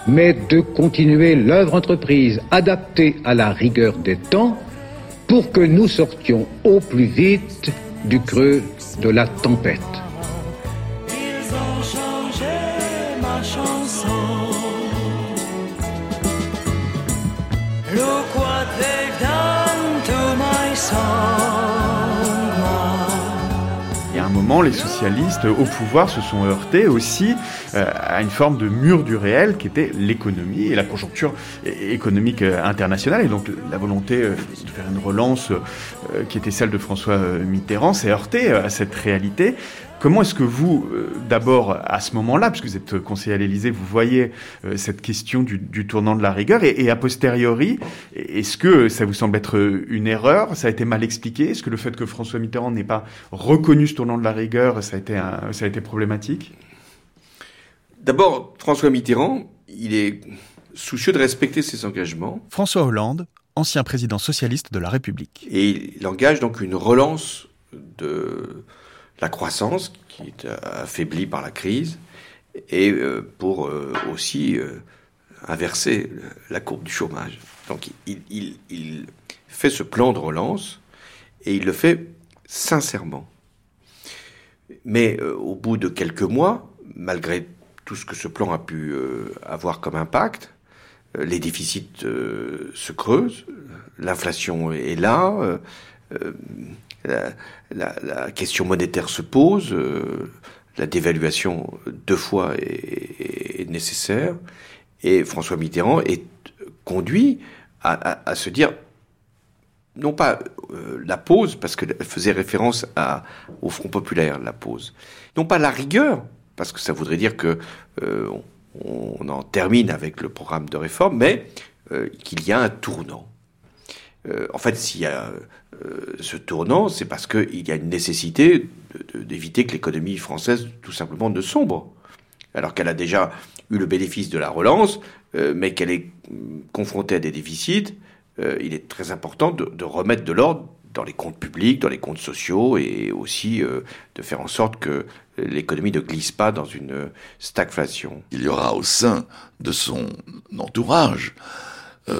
mais de continuer l'œuvre entreprise adaptée à la rigueur des temps pour que nous sortions au plus vite du creux de la tempête. Les socialistes au pouvoir se sont heurtés aussi euh, à une forme de mur du réel qui était l'économie et la conjoncture économique euh, internationale. Et donc la volonté euh, de faire une relance qui était celle de François Mitterrand s'est heurtée à cette réalité. Comment est-ce que vous, euh, d'abord à ce moment-là, puisque vous êtes conseiller à l'Élysée, vous voyez euh, cette question du, du tournant de la rigueur et, et a posteriori, est-ce que ça vous semble être une erreur? Ça a été mal expliqué? Est-ce que le fait que François Mitterrand n'ait pas reconnu ce tournant de la rigueur, ça a été, un- ça a été problématique? D'abord, François Mitterrand, il est soucieux de respecter ses engagements. François Hollande, ancien président socialiste de la République. Et il engage donc une relance de la croissance qui est euh, affaiblie par la crise et euh, pour euh, aussi inverser la courbe du chômage. Donc il, fait ce plan de relance et il le fait sincèrement. Mais au bout de quelques mois, malgré tout ce que ce plan a pu avoir comme impact, les déficits se creusent, l'inflation est là, la, question monétaire se pose, euh, la dévaluation deux fois est, nécessaire, et François Mitterrand est conduit à, se dire non pas euh, la pause, parce qu'elle faisait référence au Front populaire, la pause, non pas la rigueur, parce que ça voudrait dire que euh, en termine avec le programme de réforme, mais qu'il y a un tournant. Euh, en fait, s'il y a euh, ce tournant, c'est parce qu'il y a une nécessité d'éviter que l'économie française, tout simplement, ne sombre. Alors qu'elle a déjà eu le bénéfice de la relance, euh, mais qu'elle est confrontée à des déficits, il est très important de, remettre de l'ordre dans les comptes publics, dans les comptes sociaux, et aussi de faire en sorte que l'économie ne glisse pas dans une stagflation. Il y aura au sein de son entourage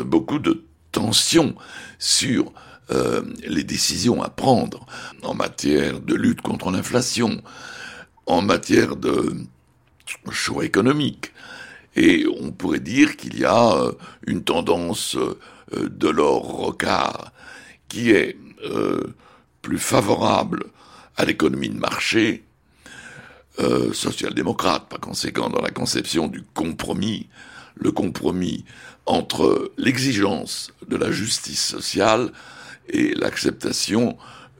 beaucoup de tensions sur euh, les décisions à prendre en matière de lutte contre l'inflation, en matière de choix économique. Et on pourrait dire qu'il y a euh, une tendance euh, de l'or rocard qui est plus favorable à l'économie de marché, social-démocrate par conséquent dans la conception du compromis, le compromis entre l'exigence de la justice sociale et l'acceptation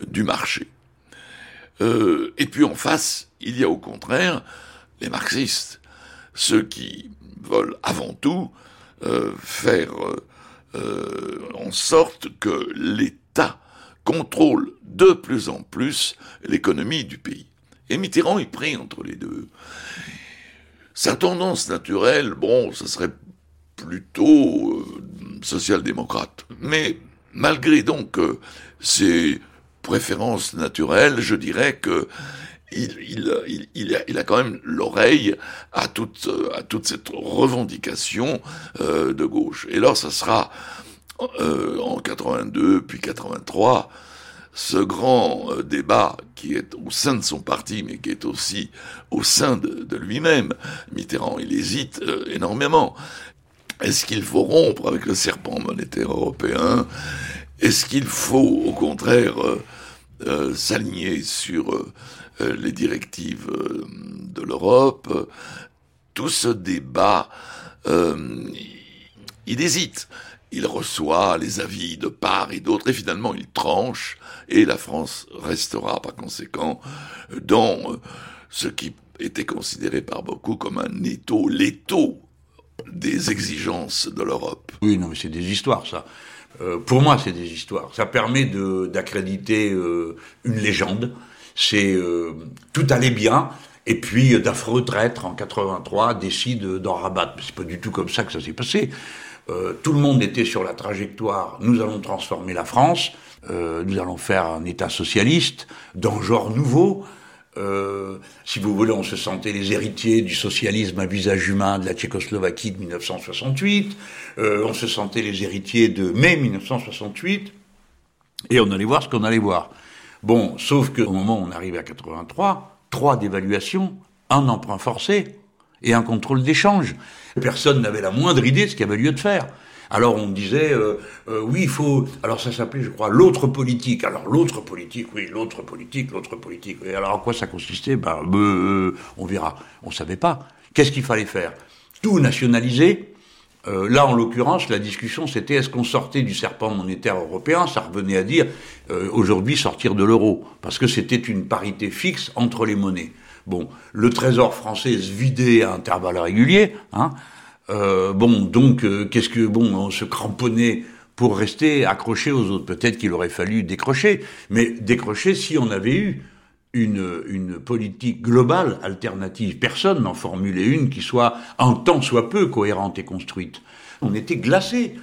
du marché. Euh, et puis en face, il y a au contraire les marxistes, ceux qui veulent avant tout euh, faire euh, en sorte que l'État contrôle de plus en plus l'économie du pays. Et Mitterrand est pris entre les deux. Sa tendance naturelle, bon, ce serait plutôt euh, social-démocrate. Mais malgré donc euh, ses préférences naturelles, je dirais que il, a, quand même l'oreille à toute, à toute cette revendication euh, de gauche. Et là, ça sera en 82, puis 83, ce grand débat qui est au sein de son parti, mais qui est aussi au sein de, lui-même. Mitterrand, il hésite énormément. Est-ce qu'il faut rompre avec le serpent monétaire européen? Est-ce qu'il faut, au contraire, euh, s'aligner sur les directives de l'Europe? Tout ce débat, il hésite. Il reçoit les avis de part et d'autre, et finalement il tranche, et la France restera par conséquent dans ce qui était considéré par beaucoup comme un étau, l'étau des exigences de l'Europe. Oui, non, mais c'est des histoires, ça. Euh, pour moi, c'est des histoires. Ça permet d'accréditer euh, une légende. C'est euh, tout allait bien, et puis d'affreux traîtres en 83 décident d'en rabattre. C'est pas du tout comme ça que ça s'est passé. Tout le monde était sur la trajectoire. Nous allons transformer la France. Nous allons faire un État socialiste d'un genre nouveau. Euh, si vous voulez, on se sentait les héritiers du socialisme à visage humain de la Tchécoslovaquie de 1968. Euh, on se sentait les héritiers de mai 1968. Et on allait voir ce qu'on allait voir. Bon, sauf qu'au moment où on arrive à 83, trois dévaluations, un emprunt forcé et un contrôle d'échange. Personne n'avait la moindre idée de ce qu'il avait lieu de faire. Alors on disait, euh, euh, oui, il faut... Alors ça s'appelait, je crois, l'autre politique. Alors l'autre politique, oui, l'autre politique, l'autre politique. Et alors en quoi ça consistait? Ben, euh, on verra. On savait pas. Qu'est-ce qu'il fallait faire? Tout nationaliser. Euh, là, en l'occurrence, la discussion, c'était est-ce qu'on sortait du serpent monétaire européen? Ça revenait à dire, aujourd'hui, sortir de l'euro. Parce que c'était une parité fixe entre les monnaies. Bon, le trésor français se vidait à intervalles réguliers. Hein. Euh, bon, donc, euh, qu'est-ce que bon, on se cramponnait pour rester accroché aux autres. Peut-être qu'il aurait fallu décrocher, mais décrocher si on avait eu une, une politique globale alternative. Personne n'en formulait une qui soit en tant soit peu cohérente et construite. On était glacé.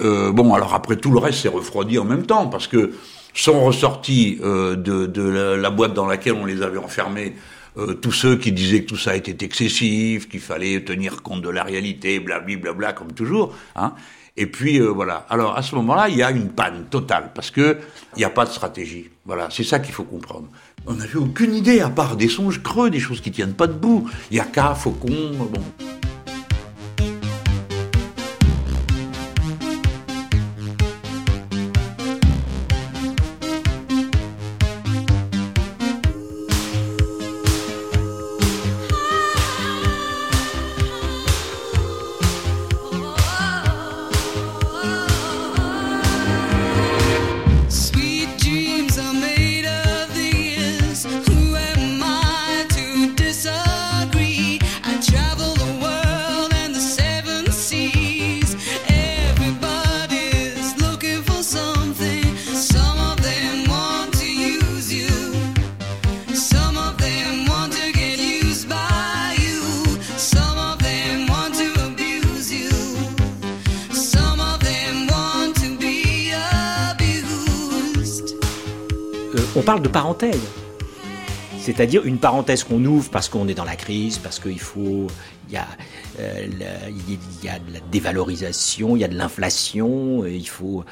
Euh, bon, alors après tout le reste s'est refroidi en même temps parce que sont ressortis de, la, boîte dans laquelle on les avait enfermés euh, tous ceux qui disaient que tout ça était excessif, qu'il fallait tenir compte de la réalité, blablabla, bla, comme toujours. Hein. Et puis euh, voilà. Alors à ce moment-là, il y a une panne totale parce que il n'y a pas de stratégie. Voilà, c'est ça qu'il faut comprendre. On n'avait aucune idée à part des songes creux, des choses qui tiennent pas debout. Il y a Faucon, bon. C'est-à-dire une parenthèse qu'on ouvre parce qu'on est dans la crise, parce qu'il faut, il y a, euh, de la dévalorisation, il y a de l'inflation, et il faut,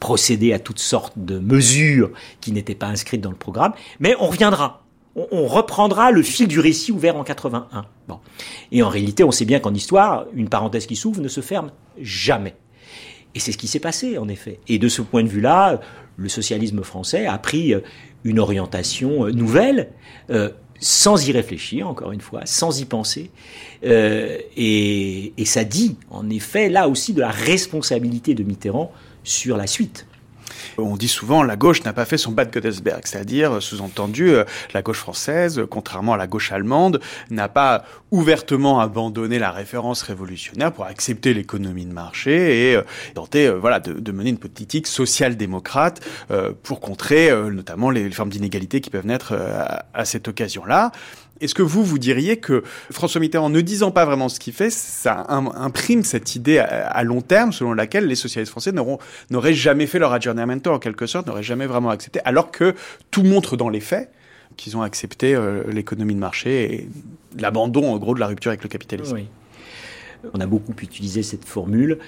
procéder à toutes sortes de mesures qui n'étaient pas inscrites dans le programme. Mais on reviendra. On, on reprendra le fil du récit ouvert en 81. Bon. Et en réalité, on sait bien qu'en histoire, une parenthèse qui s'ouvre ne se ferme jamais. Et c'est ce qui s'est passé, en effet. Et de ce point de vue-là, le socialisme français a pris euh, une orientation euh, nouvelle, euh, sans y réfléchir, encore une fois, sans y penser. Et, et ça dit, en effet, là aussi, de la responsabilité de Mitterrand sur la suite. On dit souvent la gauche n'a pas fait son bas de Godesberg, c'est-à-dire, sous-entendu, euh, la gauche française, contrairement à la gauche allemande, n'a pas ouvertement abandonné la référence révolutionnaire pour accepter l'économie de marché et euh, tenter euh, voilà, de, mener une politique social-démocrate pour contrer notamment les, formes d'inégalité qui peuvent naître à cette occasion-là. Est-ce que vous, vous diriez que François Mitterrand, ne disant pas vraiment ce qu'il fait, ça im- imprime cette idée à, long terme selon laquelle les socialistes français n'auraient jamais fait leur adjournamento, en quelque sorte, n'auraient jamais vraiment accepté, alors que tout montre dans les faits qu'ils ont accepté euh, l'économie de marché et l'abandon, en gros, de la rupture avec le capitalisme. Oui. On a beaucoup utilisé cette formule.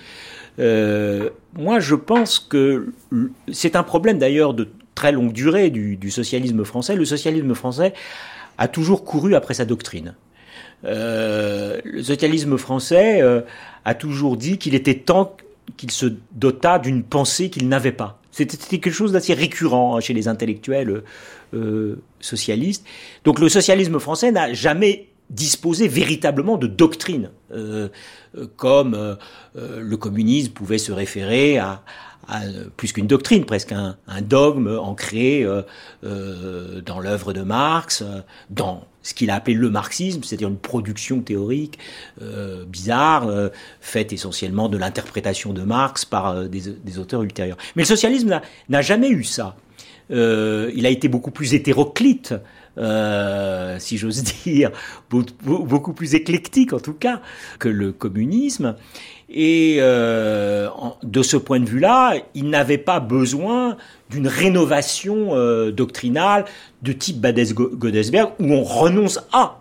Euh, moi, je pense que c'est un problème d'ailleurs de très longue durée du, du socialisme français. Le socialisme français a toujours couru après sa doctrine. Euh, le socialisme français euh, a toujours dit qu'il était temps qu'il se dota d'une pensée qu'il n'avait pas. C'était quelque chose d'assez récurrent hein, chez les intellectuels euh, socialistes. Donc le socialisme français n'a jamais disposé véritablement de doctrine, comme le communisme pouvait se référer à, euh, plus qu'une doctrine, presque un, dogme ancré euh, euh, dans l'œuvre de Marx, dans ce qu'il a appelé le marxisme, c'est-à-dire une production théorique bizarre, faite essentiellement de l'interprétation de Marx par des, auteurs ultérieurs. Mais le socialisme n'a- jamais eu ça. Il a été beaucoup plus hétéroclite, si j'ose dire, beau- beau- beaucoup plus éclectique en tout cas que le communisme. Et euh, de ce point de vue-là, il n'avait pas besoin d'une rénovation euh, doctrinale de type Bades-Godesberg où on renonce à,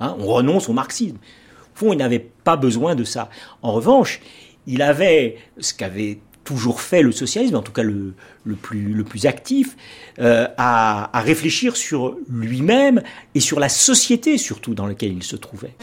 hein, on renonce au marxisme. Au fond, il n'avait pas besoin de ça. En revanche, il avait ce qu'avait toujours fait le socialisme, en tout cas le, le, plus, le plus actif, euh, à, à réfléchir sur lui-même et sur la société surtout dans laquelle il se trouvait.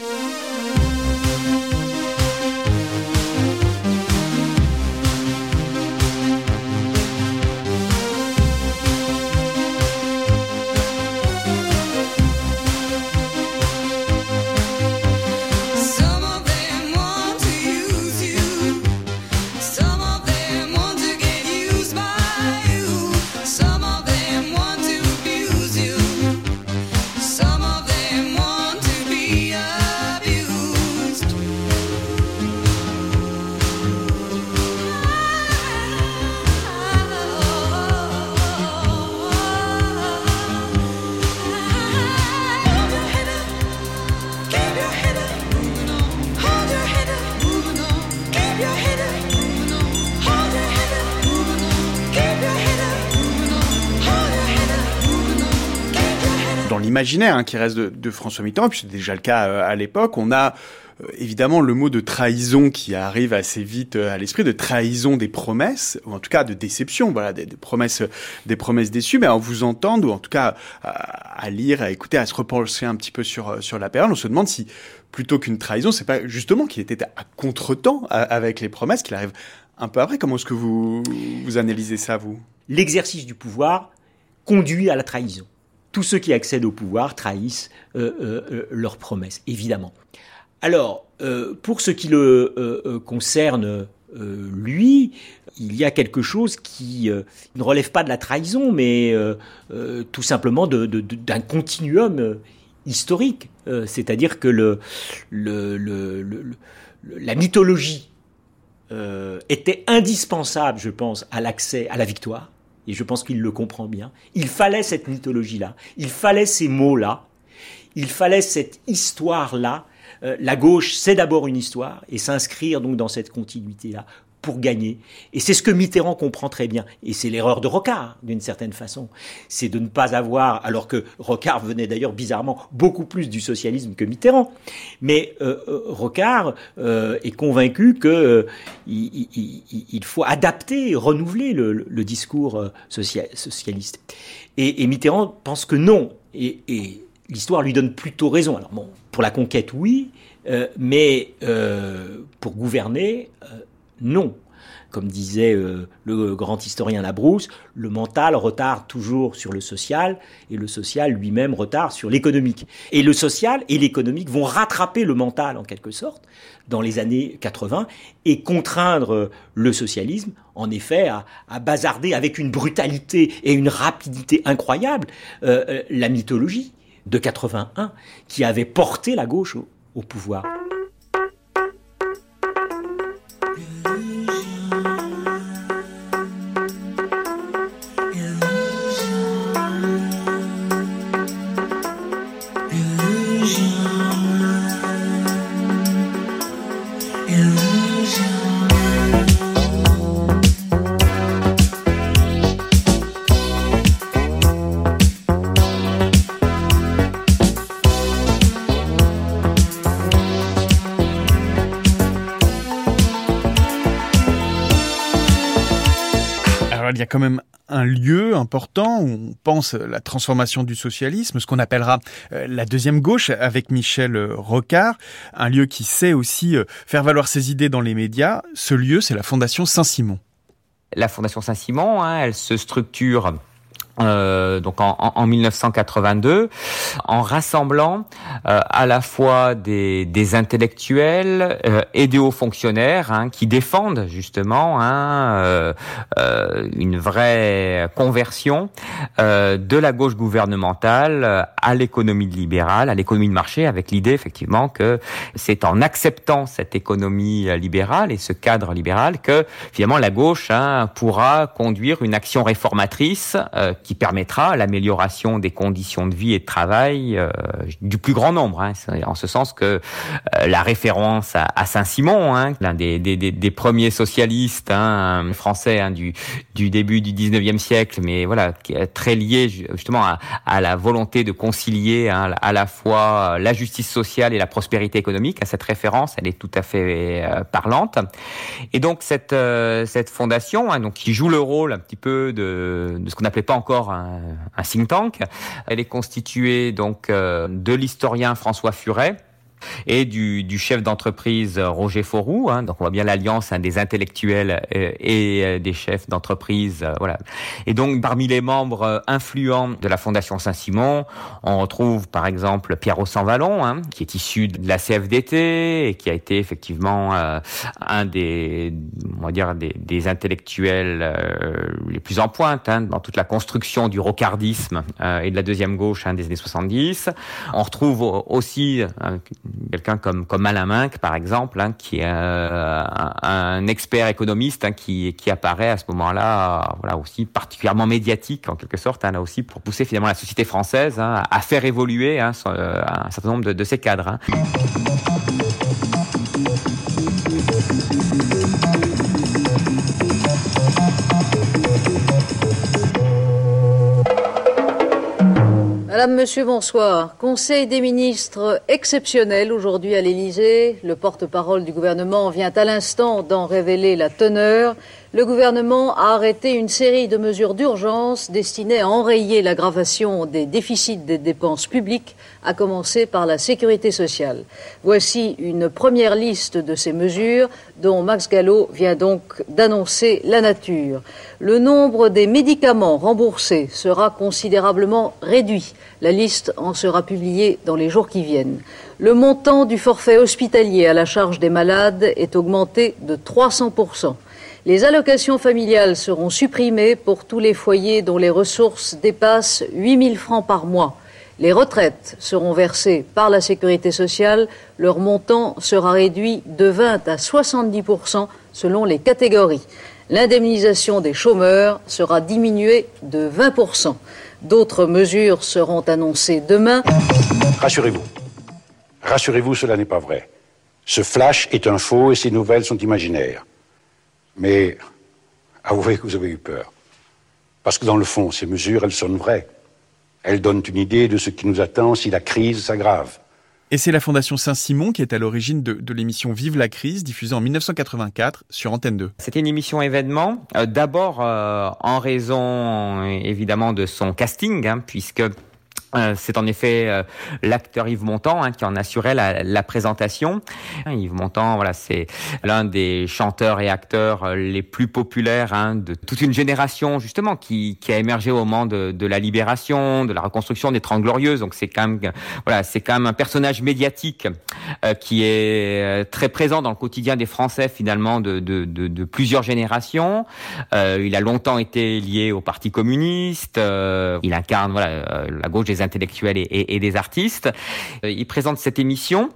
Hein, qui reste de, François Mitterrand, puis c'est déjà le cas euh, à l'époque, on a euh, évidemment le mot de trahison qui arrive assez vite euh, à l'esprit, de trahison des promesses, ou en tout cas de déception, voilà, des, promesses, des promesses déçues, mais en vous entendre, ou en tout cas à, lire, à écouter, à se repenser un petit peu sur, sur la période, on se demande si plutôt qu'une trahison, c'est pas justement qu'il était à contretemps avec les promesses, qu'il arrive un peu après. Comment est-ce que vous analysez ça, vous? L'exercice du pouvoir conduit à la trahison. Tous ceux qui accèdent au pouvoir trahissent euh, euh, euh, leurs promesses, évidemment. Alors, pour ce qui le concerne, lui, il y a quelque chose qui ne relève pas de la trahison, mais tout simplement d'un continuum historique. C'est-à-dire que la mythologie était indispensable, je pense, à l'accès à la victoire. Et je pense qu'il le comprend bien. Il fallait cette mythologie-là. Il fallait ces mots-là. Il fallait cette histoire-là. Euh, la gauche, c'est d'abord une histoire, et s'inscrire donc dans cette continuité-là pour gagner. Et c'est ce que Mitterrand comprend très bien. Et c'est l'erreur de Rocard, d'une certaine façon. C'est de ne pas avoir, alors que Rocard venait d'ailleurs bizarrement beaucoup plus du socialisme que Mitterrand. Mais euh, euh, Rocard euh, est convaincu que euh, faut adapter, renouveler le, discours socia- socialiste. Et, Mitterrand pense que non. Et, et l'histoire lui donne plutôt raison. Alors bon, pour la conquête, oui, mais pour gouverner, non. Comme disait euh, le grand historien Labrousse, le mental retarde toujours sur le social et le social lui-même retarde sur l'économique. Et le social et l'économique vont rattraper le mental en quelque sorte dans les années 80 et contraindre euh, le socialisme en effet à, bazarder avec une brutalité et une rapidité incroyable euh, la mythologie de 81 qui avait porté la gauche au- au pouvoir. Quand même un lieu important où on pense la transformation du socialisme, ce qu'on appellera euh, la deuxième gauche avec Michel Rocard, un lieu qui sait aussi euh, faire valoir ses idées dans les médias. Ce lieu, c'est la Fondation Saint-Simon. La Fondation Saint-Simon, hein, elle se structure euh, donc en, en- en 1982, en rassemblant euh, à la fois des, des intellectuels euh, et des hauts fonctionnaires hein, qui défendent justement hein, euh, euh, une vraie conversion euh, de la gauche gouvernementale à l'économie libérale, à l'économie de marché, avec l'idée effectivement que c'est en acceptant cette économie libérale et ce cadre libéral que finalement la gauche hein, pourra conduire une action réformatrice qui permettra l'amélioration des conditions de vie et de travail euh, du plus grand nombre. Hein. En ce sens que euh, la référence à, Saint-Simon, hein, l'un des, premiers socialistes hein, français hein, du, du début du 19e siècle, mais voilà, très lié ju- justement à, la volonté de concilier hein, à la fois la justice sociale et la prospérité économique. À cette référence, elle est tout à fait euh, parlante. Et donc cette cette fondation, hein, donc qui joue le rôle un petit peu de, de ce qu'on n'appelait pas encore un, un think tank, elle est constituée donc euh, de l'historien François Furet et du, du chef d'entreprise euh, Roger Fauroux. Hein, donc on voit bien l'alliance hein, des intellectuels euh, et euh, des chefs d'entreprise. voilà. Et donc parmi les membres influents de la Fondation Saint-Simon, on retrouve par exemple Pierrot Sanvallon, hein, qui est issu de la CFDT et qui a été effectivement euh, un des, on va dire des, des intellectuels euh, les plus en pointe hein, dans toute la construction du rocardisme euh, et de la deuxième gauche hein, des années 70. On retrouve au- aussi euh, quelqu'un comme comme Alain Minck par exemple, hein, qui est euh, un, expert économiste hein, qui apparaît à ce moment-là, voilà aussi particulièrement médiatique en quelque sorte, hein, là aussi pour pousser finalement la société française à faire évoluer euh, un certain nombre de, de ses cadres. Madame, Monsieur, bonsoir. Conseil des ministres exceptionnel aujourd'hui à l'Élysée. Le porte-parole du gouvernement vient à l'instant d'en révéler la teneur. Le gouvernement a arrêté une série de mesures d'urgence destinées à enrayer l'aggravation des déficits des dépenses publiques, à commencer par la sécurité sociale. Voici une première liste de ces mesures dont Max Gallo vient donc d'annoncer la nature. Le nombre des médicaments remboursés sera considérablement réduit. La liste en sera publiée dans les jours qui viennent. Le montant du forfait hospitalier à la charge des malades est augmenté de 300%. Les allocations familiales seront supprimées pour tous les foyers dont les ressources dépassent 8 000 francs par mois. Les retraites seront versées par la sécurité sociale. Leur montant sera réduit de 20 à 70% selon les catégories. L'indemnisation des chômeurs sera diminuée de 20% D'autres mesures seront annoncées demain. Rassurez-vous. Rassurez-vous, cela n'est pas vrai. Ce flash est un faux et ces nouvelles sont imaginaires. Mais avouez que vous avez eu peur. Parce que dans le fond, ces mesures, elles sonnent vraies. Elles donnent une idée de ce qui nous attend si la crise s'aggrave. Et c'est la Fondation Saint-Simon qui est à l'origine de, de l'émission Vive la crise, diffusée en 1984 sur Antenne 2. C'était une émission événement, euh, d'abord euh, en raison évidemment de son casting, hein, puisque euh, c'est en effet euh, l'acteur Yves Montand hein, qui en assurait la, la présentation. Yves Montand, voilà, c'est l'un des chanteurs et acteurs euh, les plus populaires hein, de toute une génération justement qui, qui a émergé au moment de, de la libération, de la reconstruction des Trente Glorieuses. Donc c'est quand même, voilà, c'est quand même un personnage médiatique euh, qui est euh, très présent dans le quotidien des Français finalement de, de, de, plusieurs générations. Euh, il a longtemps été lié au Parti communiste. euh, il incarne voilà euh, la gauche des intellectuels et, et- des artistes. Euh, il présente cette émission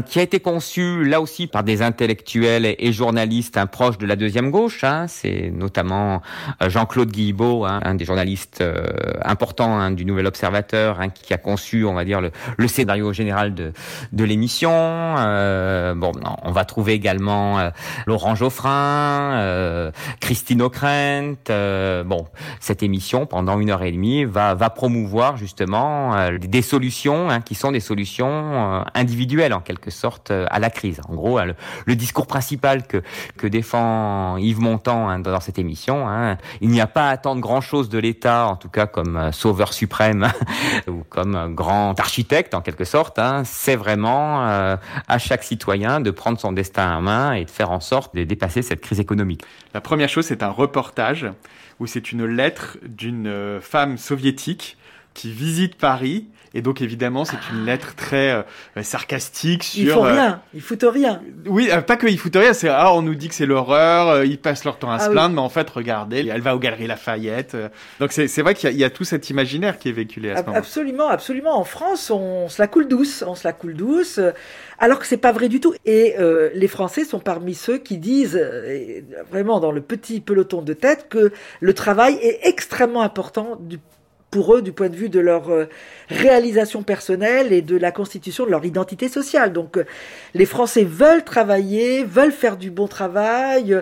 qui a été conçue là aussi par des intellectuels et, journalistes proches de la deuxième gauche. hein. C'est notamment euh, Jean-Claude Guilbeault, hein, un des journalistes euh, importants hein, du Nouvel Observateur, hein, qui a conçu, on va dire, le, le scénario général de, de l'émission. Euh, bon, on va trouver également euh, Laurent Geoffrin, euh, Christine O'Krent. euh, bon, cette émission pendant une heure et demie va, va promouvoir justement des solutions qui sont des solutions individuelles en quelque sorte euh, à la crise. En gros, hein, le, discours principal que défend Yves Montand hein, dans cette émission, hein, il n'y a pas à attendre grand chose de l'État, en tout cas comme euh, sauveur suprême ou comme euh, grand architecte en quelque sorte. C'est vraiment à chaque citoyen de prendre son destin en main et de faire en sorte de dépasser cette crise économique. La première chose, c'est un reportage où c'est une lettre d'une femme soviétique qui visite Paris. Et donc, évidemment, c'est une lettre très euh, sarcastique sur... Ils font euh, rien, ils foutent rien. Oui, euh, pas qu'ils foutent rien, c'est ah, on nous dit que c'est l'horreur, euh, ils passent leur temps à Ah se oui. plaindre, mais en fait, regardez, elle va aux Galeries Lafayette. donc c'est vrai qu'il y, a- il y a tout cet imaginaire qui est véhiculé à ce Ab- moment. Absolument, absolument. En France, on se la coule douce, on se la coule douce, alors que c'est pas vrai du tout. Et les Français sont parmi ceux qui disent, vraiment dans le petit peloton de tête, que le travail est extrêmement important du- pour eux du point de vue de leur euh, réalisation personnelle et de la constitution de leur identité sociale. Donc euh, les Français veulent travailler, veulent faire du bon travail,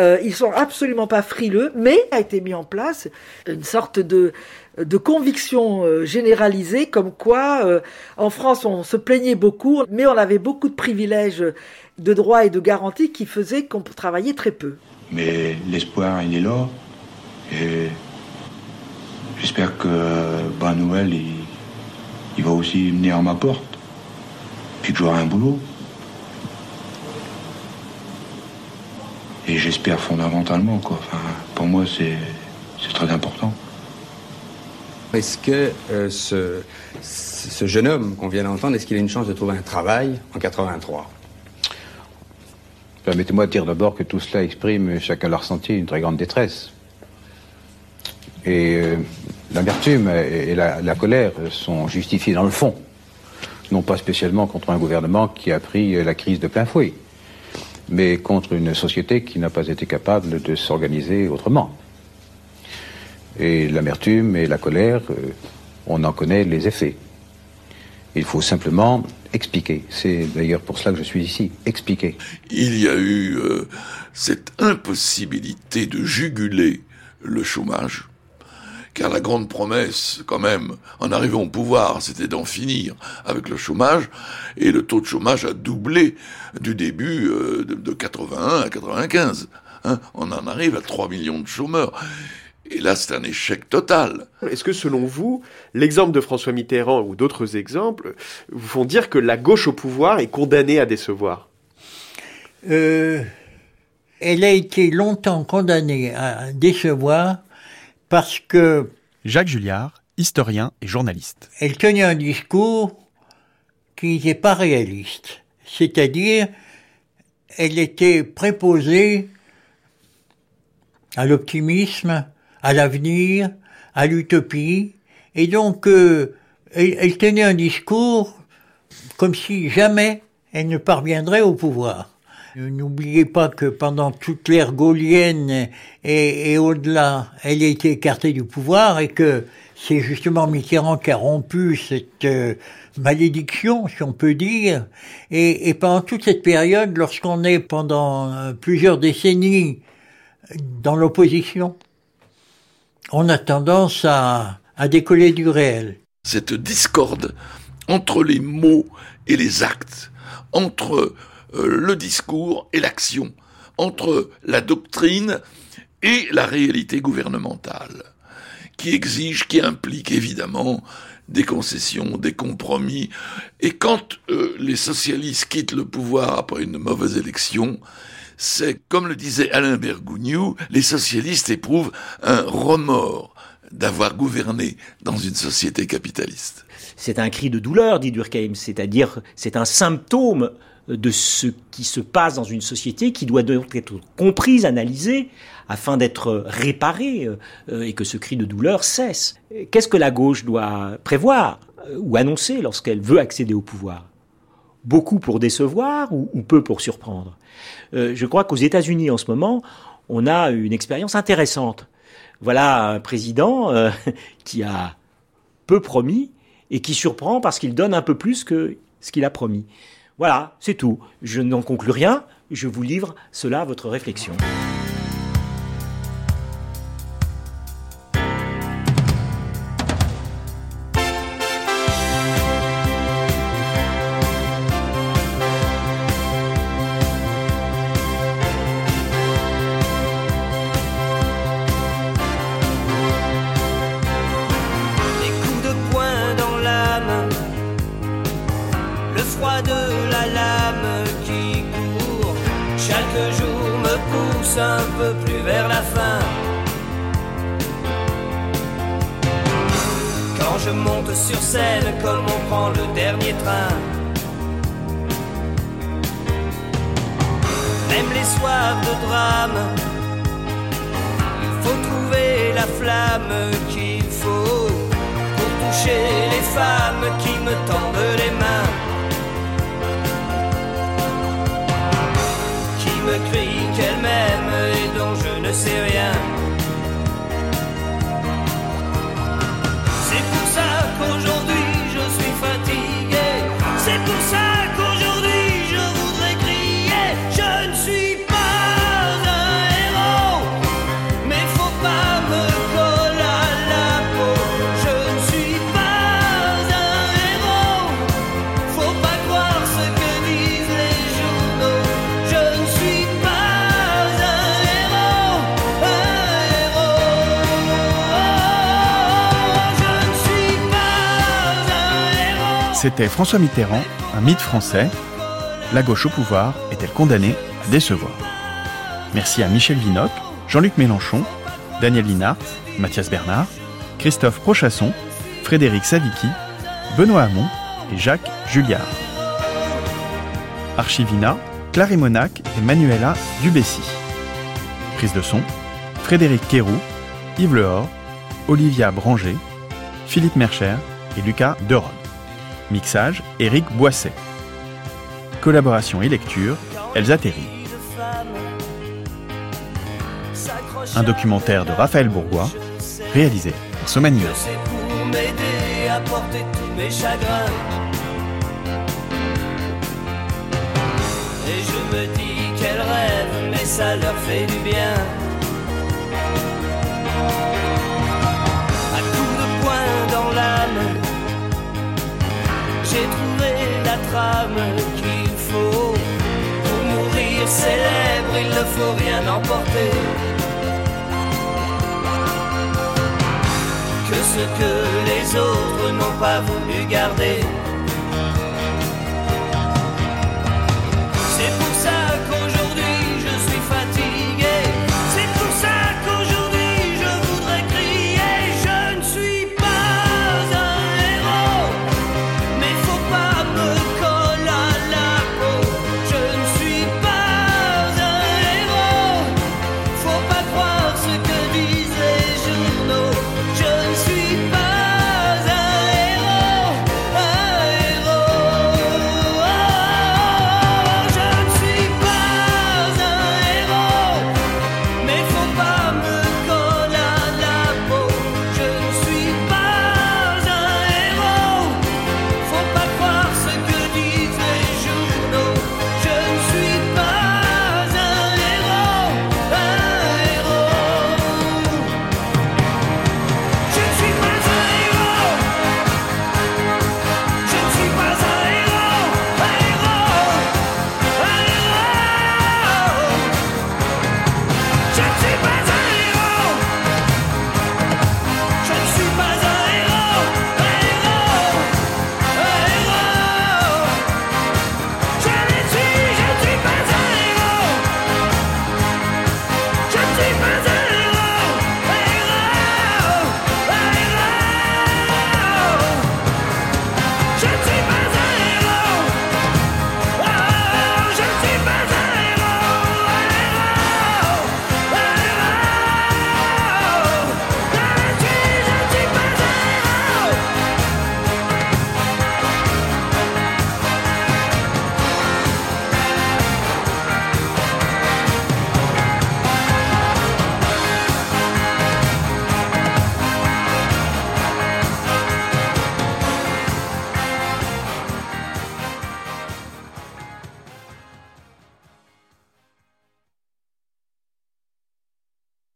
euh, ils sont absolument pas frileux, mais a été mis en place une sorte de de conviction euh, généralisée comme quoi euh, en France on se plaignait beaucoup mais on avait beaucoup de privilèges de droits et de garanties qui faisaient qu'on travaillait très peu. Mais l'espoir, il est là. Et j'espère que bah, Noël, il, il va aussi venir à ma porte. Puis que j'aurai un boulot. Et j'espère fondamentalement, quoi. Enfin, pour moi, c'est c'est très important. Est-ce que euh, ce, ce jeune homme qu'on vient d'entendre, est-ce qu'il a une chance de trouver un travail en 83 Permettez-moi de dire d'abord que tout cela exprime, chacun l'a ressenti, une très grande détresse. Et euh, l'amertume et la colère sont justifiées dans le fond, non pas spécialement contre un gouvernement qui a pris euh, la crise de plein fouet, mais contre une société qui n'a pas été capable de s'organiser autrement. Et l'amertume et la colère, euh, on en connaît les effets. Il faut simplement expliquer. C'est d'ailleurs pour cela que je suis ici, expliquer. il y a eu euh, cette impossibilité de juguler le chômage, car la grande promesse, quand même, en arrivant au pouvoir, c'était d'en finir avec le chômage, et le taux de chômage a doublé du début euh, de, de 81 à 95. hein. on en arrive à 3 millions de chômeurs. Et là, c'est un échec total. Est-ce que selon vous, l'exemple de François Mitterrand ou d'autres exemples vous font dire que la gauche au pouvoir est condamnée à décevoir? Euh, elle a été longtemps condamnée à décevoir parce que Jacques Julliard, historien et journaliste. elle tenait un discours qui n'était pas réaliste. C'est-à-dire, elle était préposée à l'optimisme, à l'avenir, à l'utopie, et donc euh, elle, elle tenait un discours comme si jamais elle ne parviendrait au pouvoir. Euh, N'oubliez pas que pendant toute l'ère gaulienne et, au-delà, elle a été écartée du pouvoir et que c'est justement Mitterrand qui a rompu cette euh, malédiction, si on peut dire. Et, pendant toute cette période, lorsqu'on est pendant euh, plusieurs décennies dans l'opposition. On a tendance à, décoller du réel. Cette discorde entre les mots et les actes, entre le discours et l'action, entre la doctrine et la réalité gouvernementale, qui exige, qui implique évidemment des concessions, des compromis. Et quand euh, les socialistes quittent le pouvoir après une mauvaise élection, c'est, comme le disait Alain Bergougnou, les socialistes éprouvent un remords d'avoir gouverné dans une société capitaliste. C'est un cri de douleur, dit Durkheim, c'est-à-dire c'est un symptôme de ce qui se passe dans une société qui doit donc être comprise, analysée, afin d'être réparée euh, et que ce cri de douleur cesse. Qu'est-ce que la gauche doit prévoir euh, ou annoncer lorsqu'elle veut accéder au pouvoir? Beaucoup pour décevoir ou, peu pour surprendre? Euh, Je crois qu'aux États-Unis en ce moment, on a une expérience intéressante. Voilà un président euh, qui a peu promis et qui surprend parce qu'il donne un peu plus que ce qu'il a promis. Voilà, c'est tout. Je n'en conclus rien, je vous livre cela à votre réflexion. C'était François Mitterrand, un mythe français. La gauche au pouvoir est-elle condamnée à décevoir? Merci à Michel Vinocq, Jean-Luc Mélenchon, Daniel Linart, Mathias Bernard, Christophe Prochasson, Frédéric Savicki, Benoît Hamon et Jacques Julliard. Archivina, Clary Monac et Manuela Dubessy. Prise de son, Frédéric Quéroux, Yves Lehor, Olivia Branger, Philippe Mercher et Lucas Derode. Mixage, Éric Boisset. Collaboration et lecture, Elsa Terry. Un documentaire de Raphaël Bourgois, réalisé par Somanuel. C'est pour m'aider à porter tous mes chagrins. Et je me dis qu'elles rêvent, mais ça leur fait du bien. J'ai trouvé la trame qu'il faut. Pour mourir célèbre, il ne faut rien emporter. que ce que les autres n'ont pas voulu garder.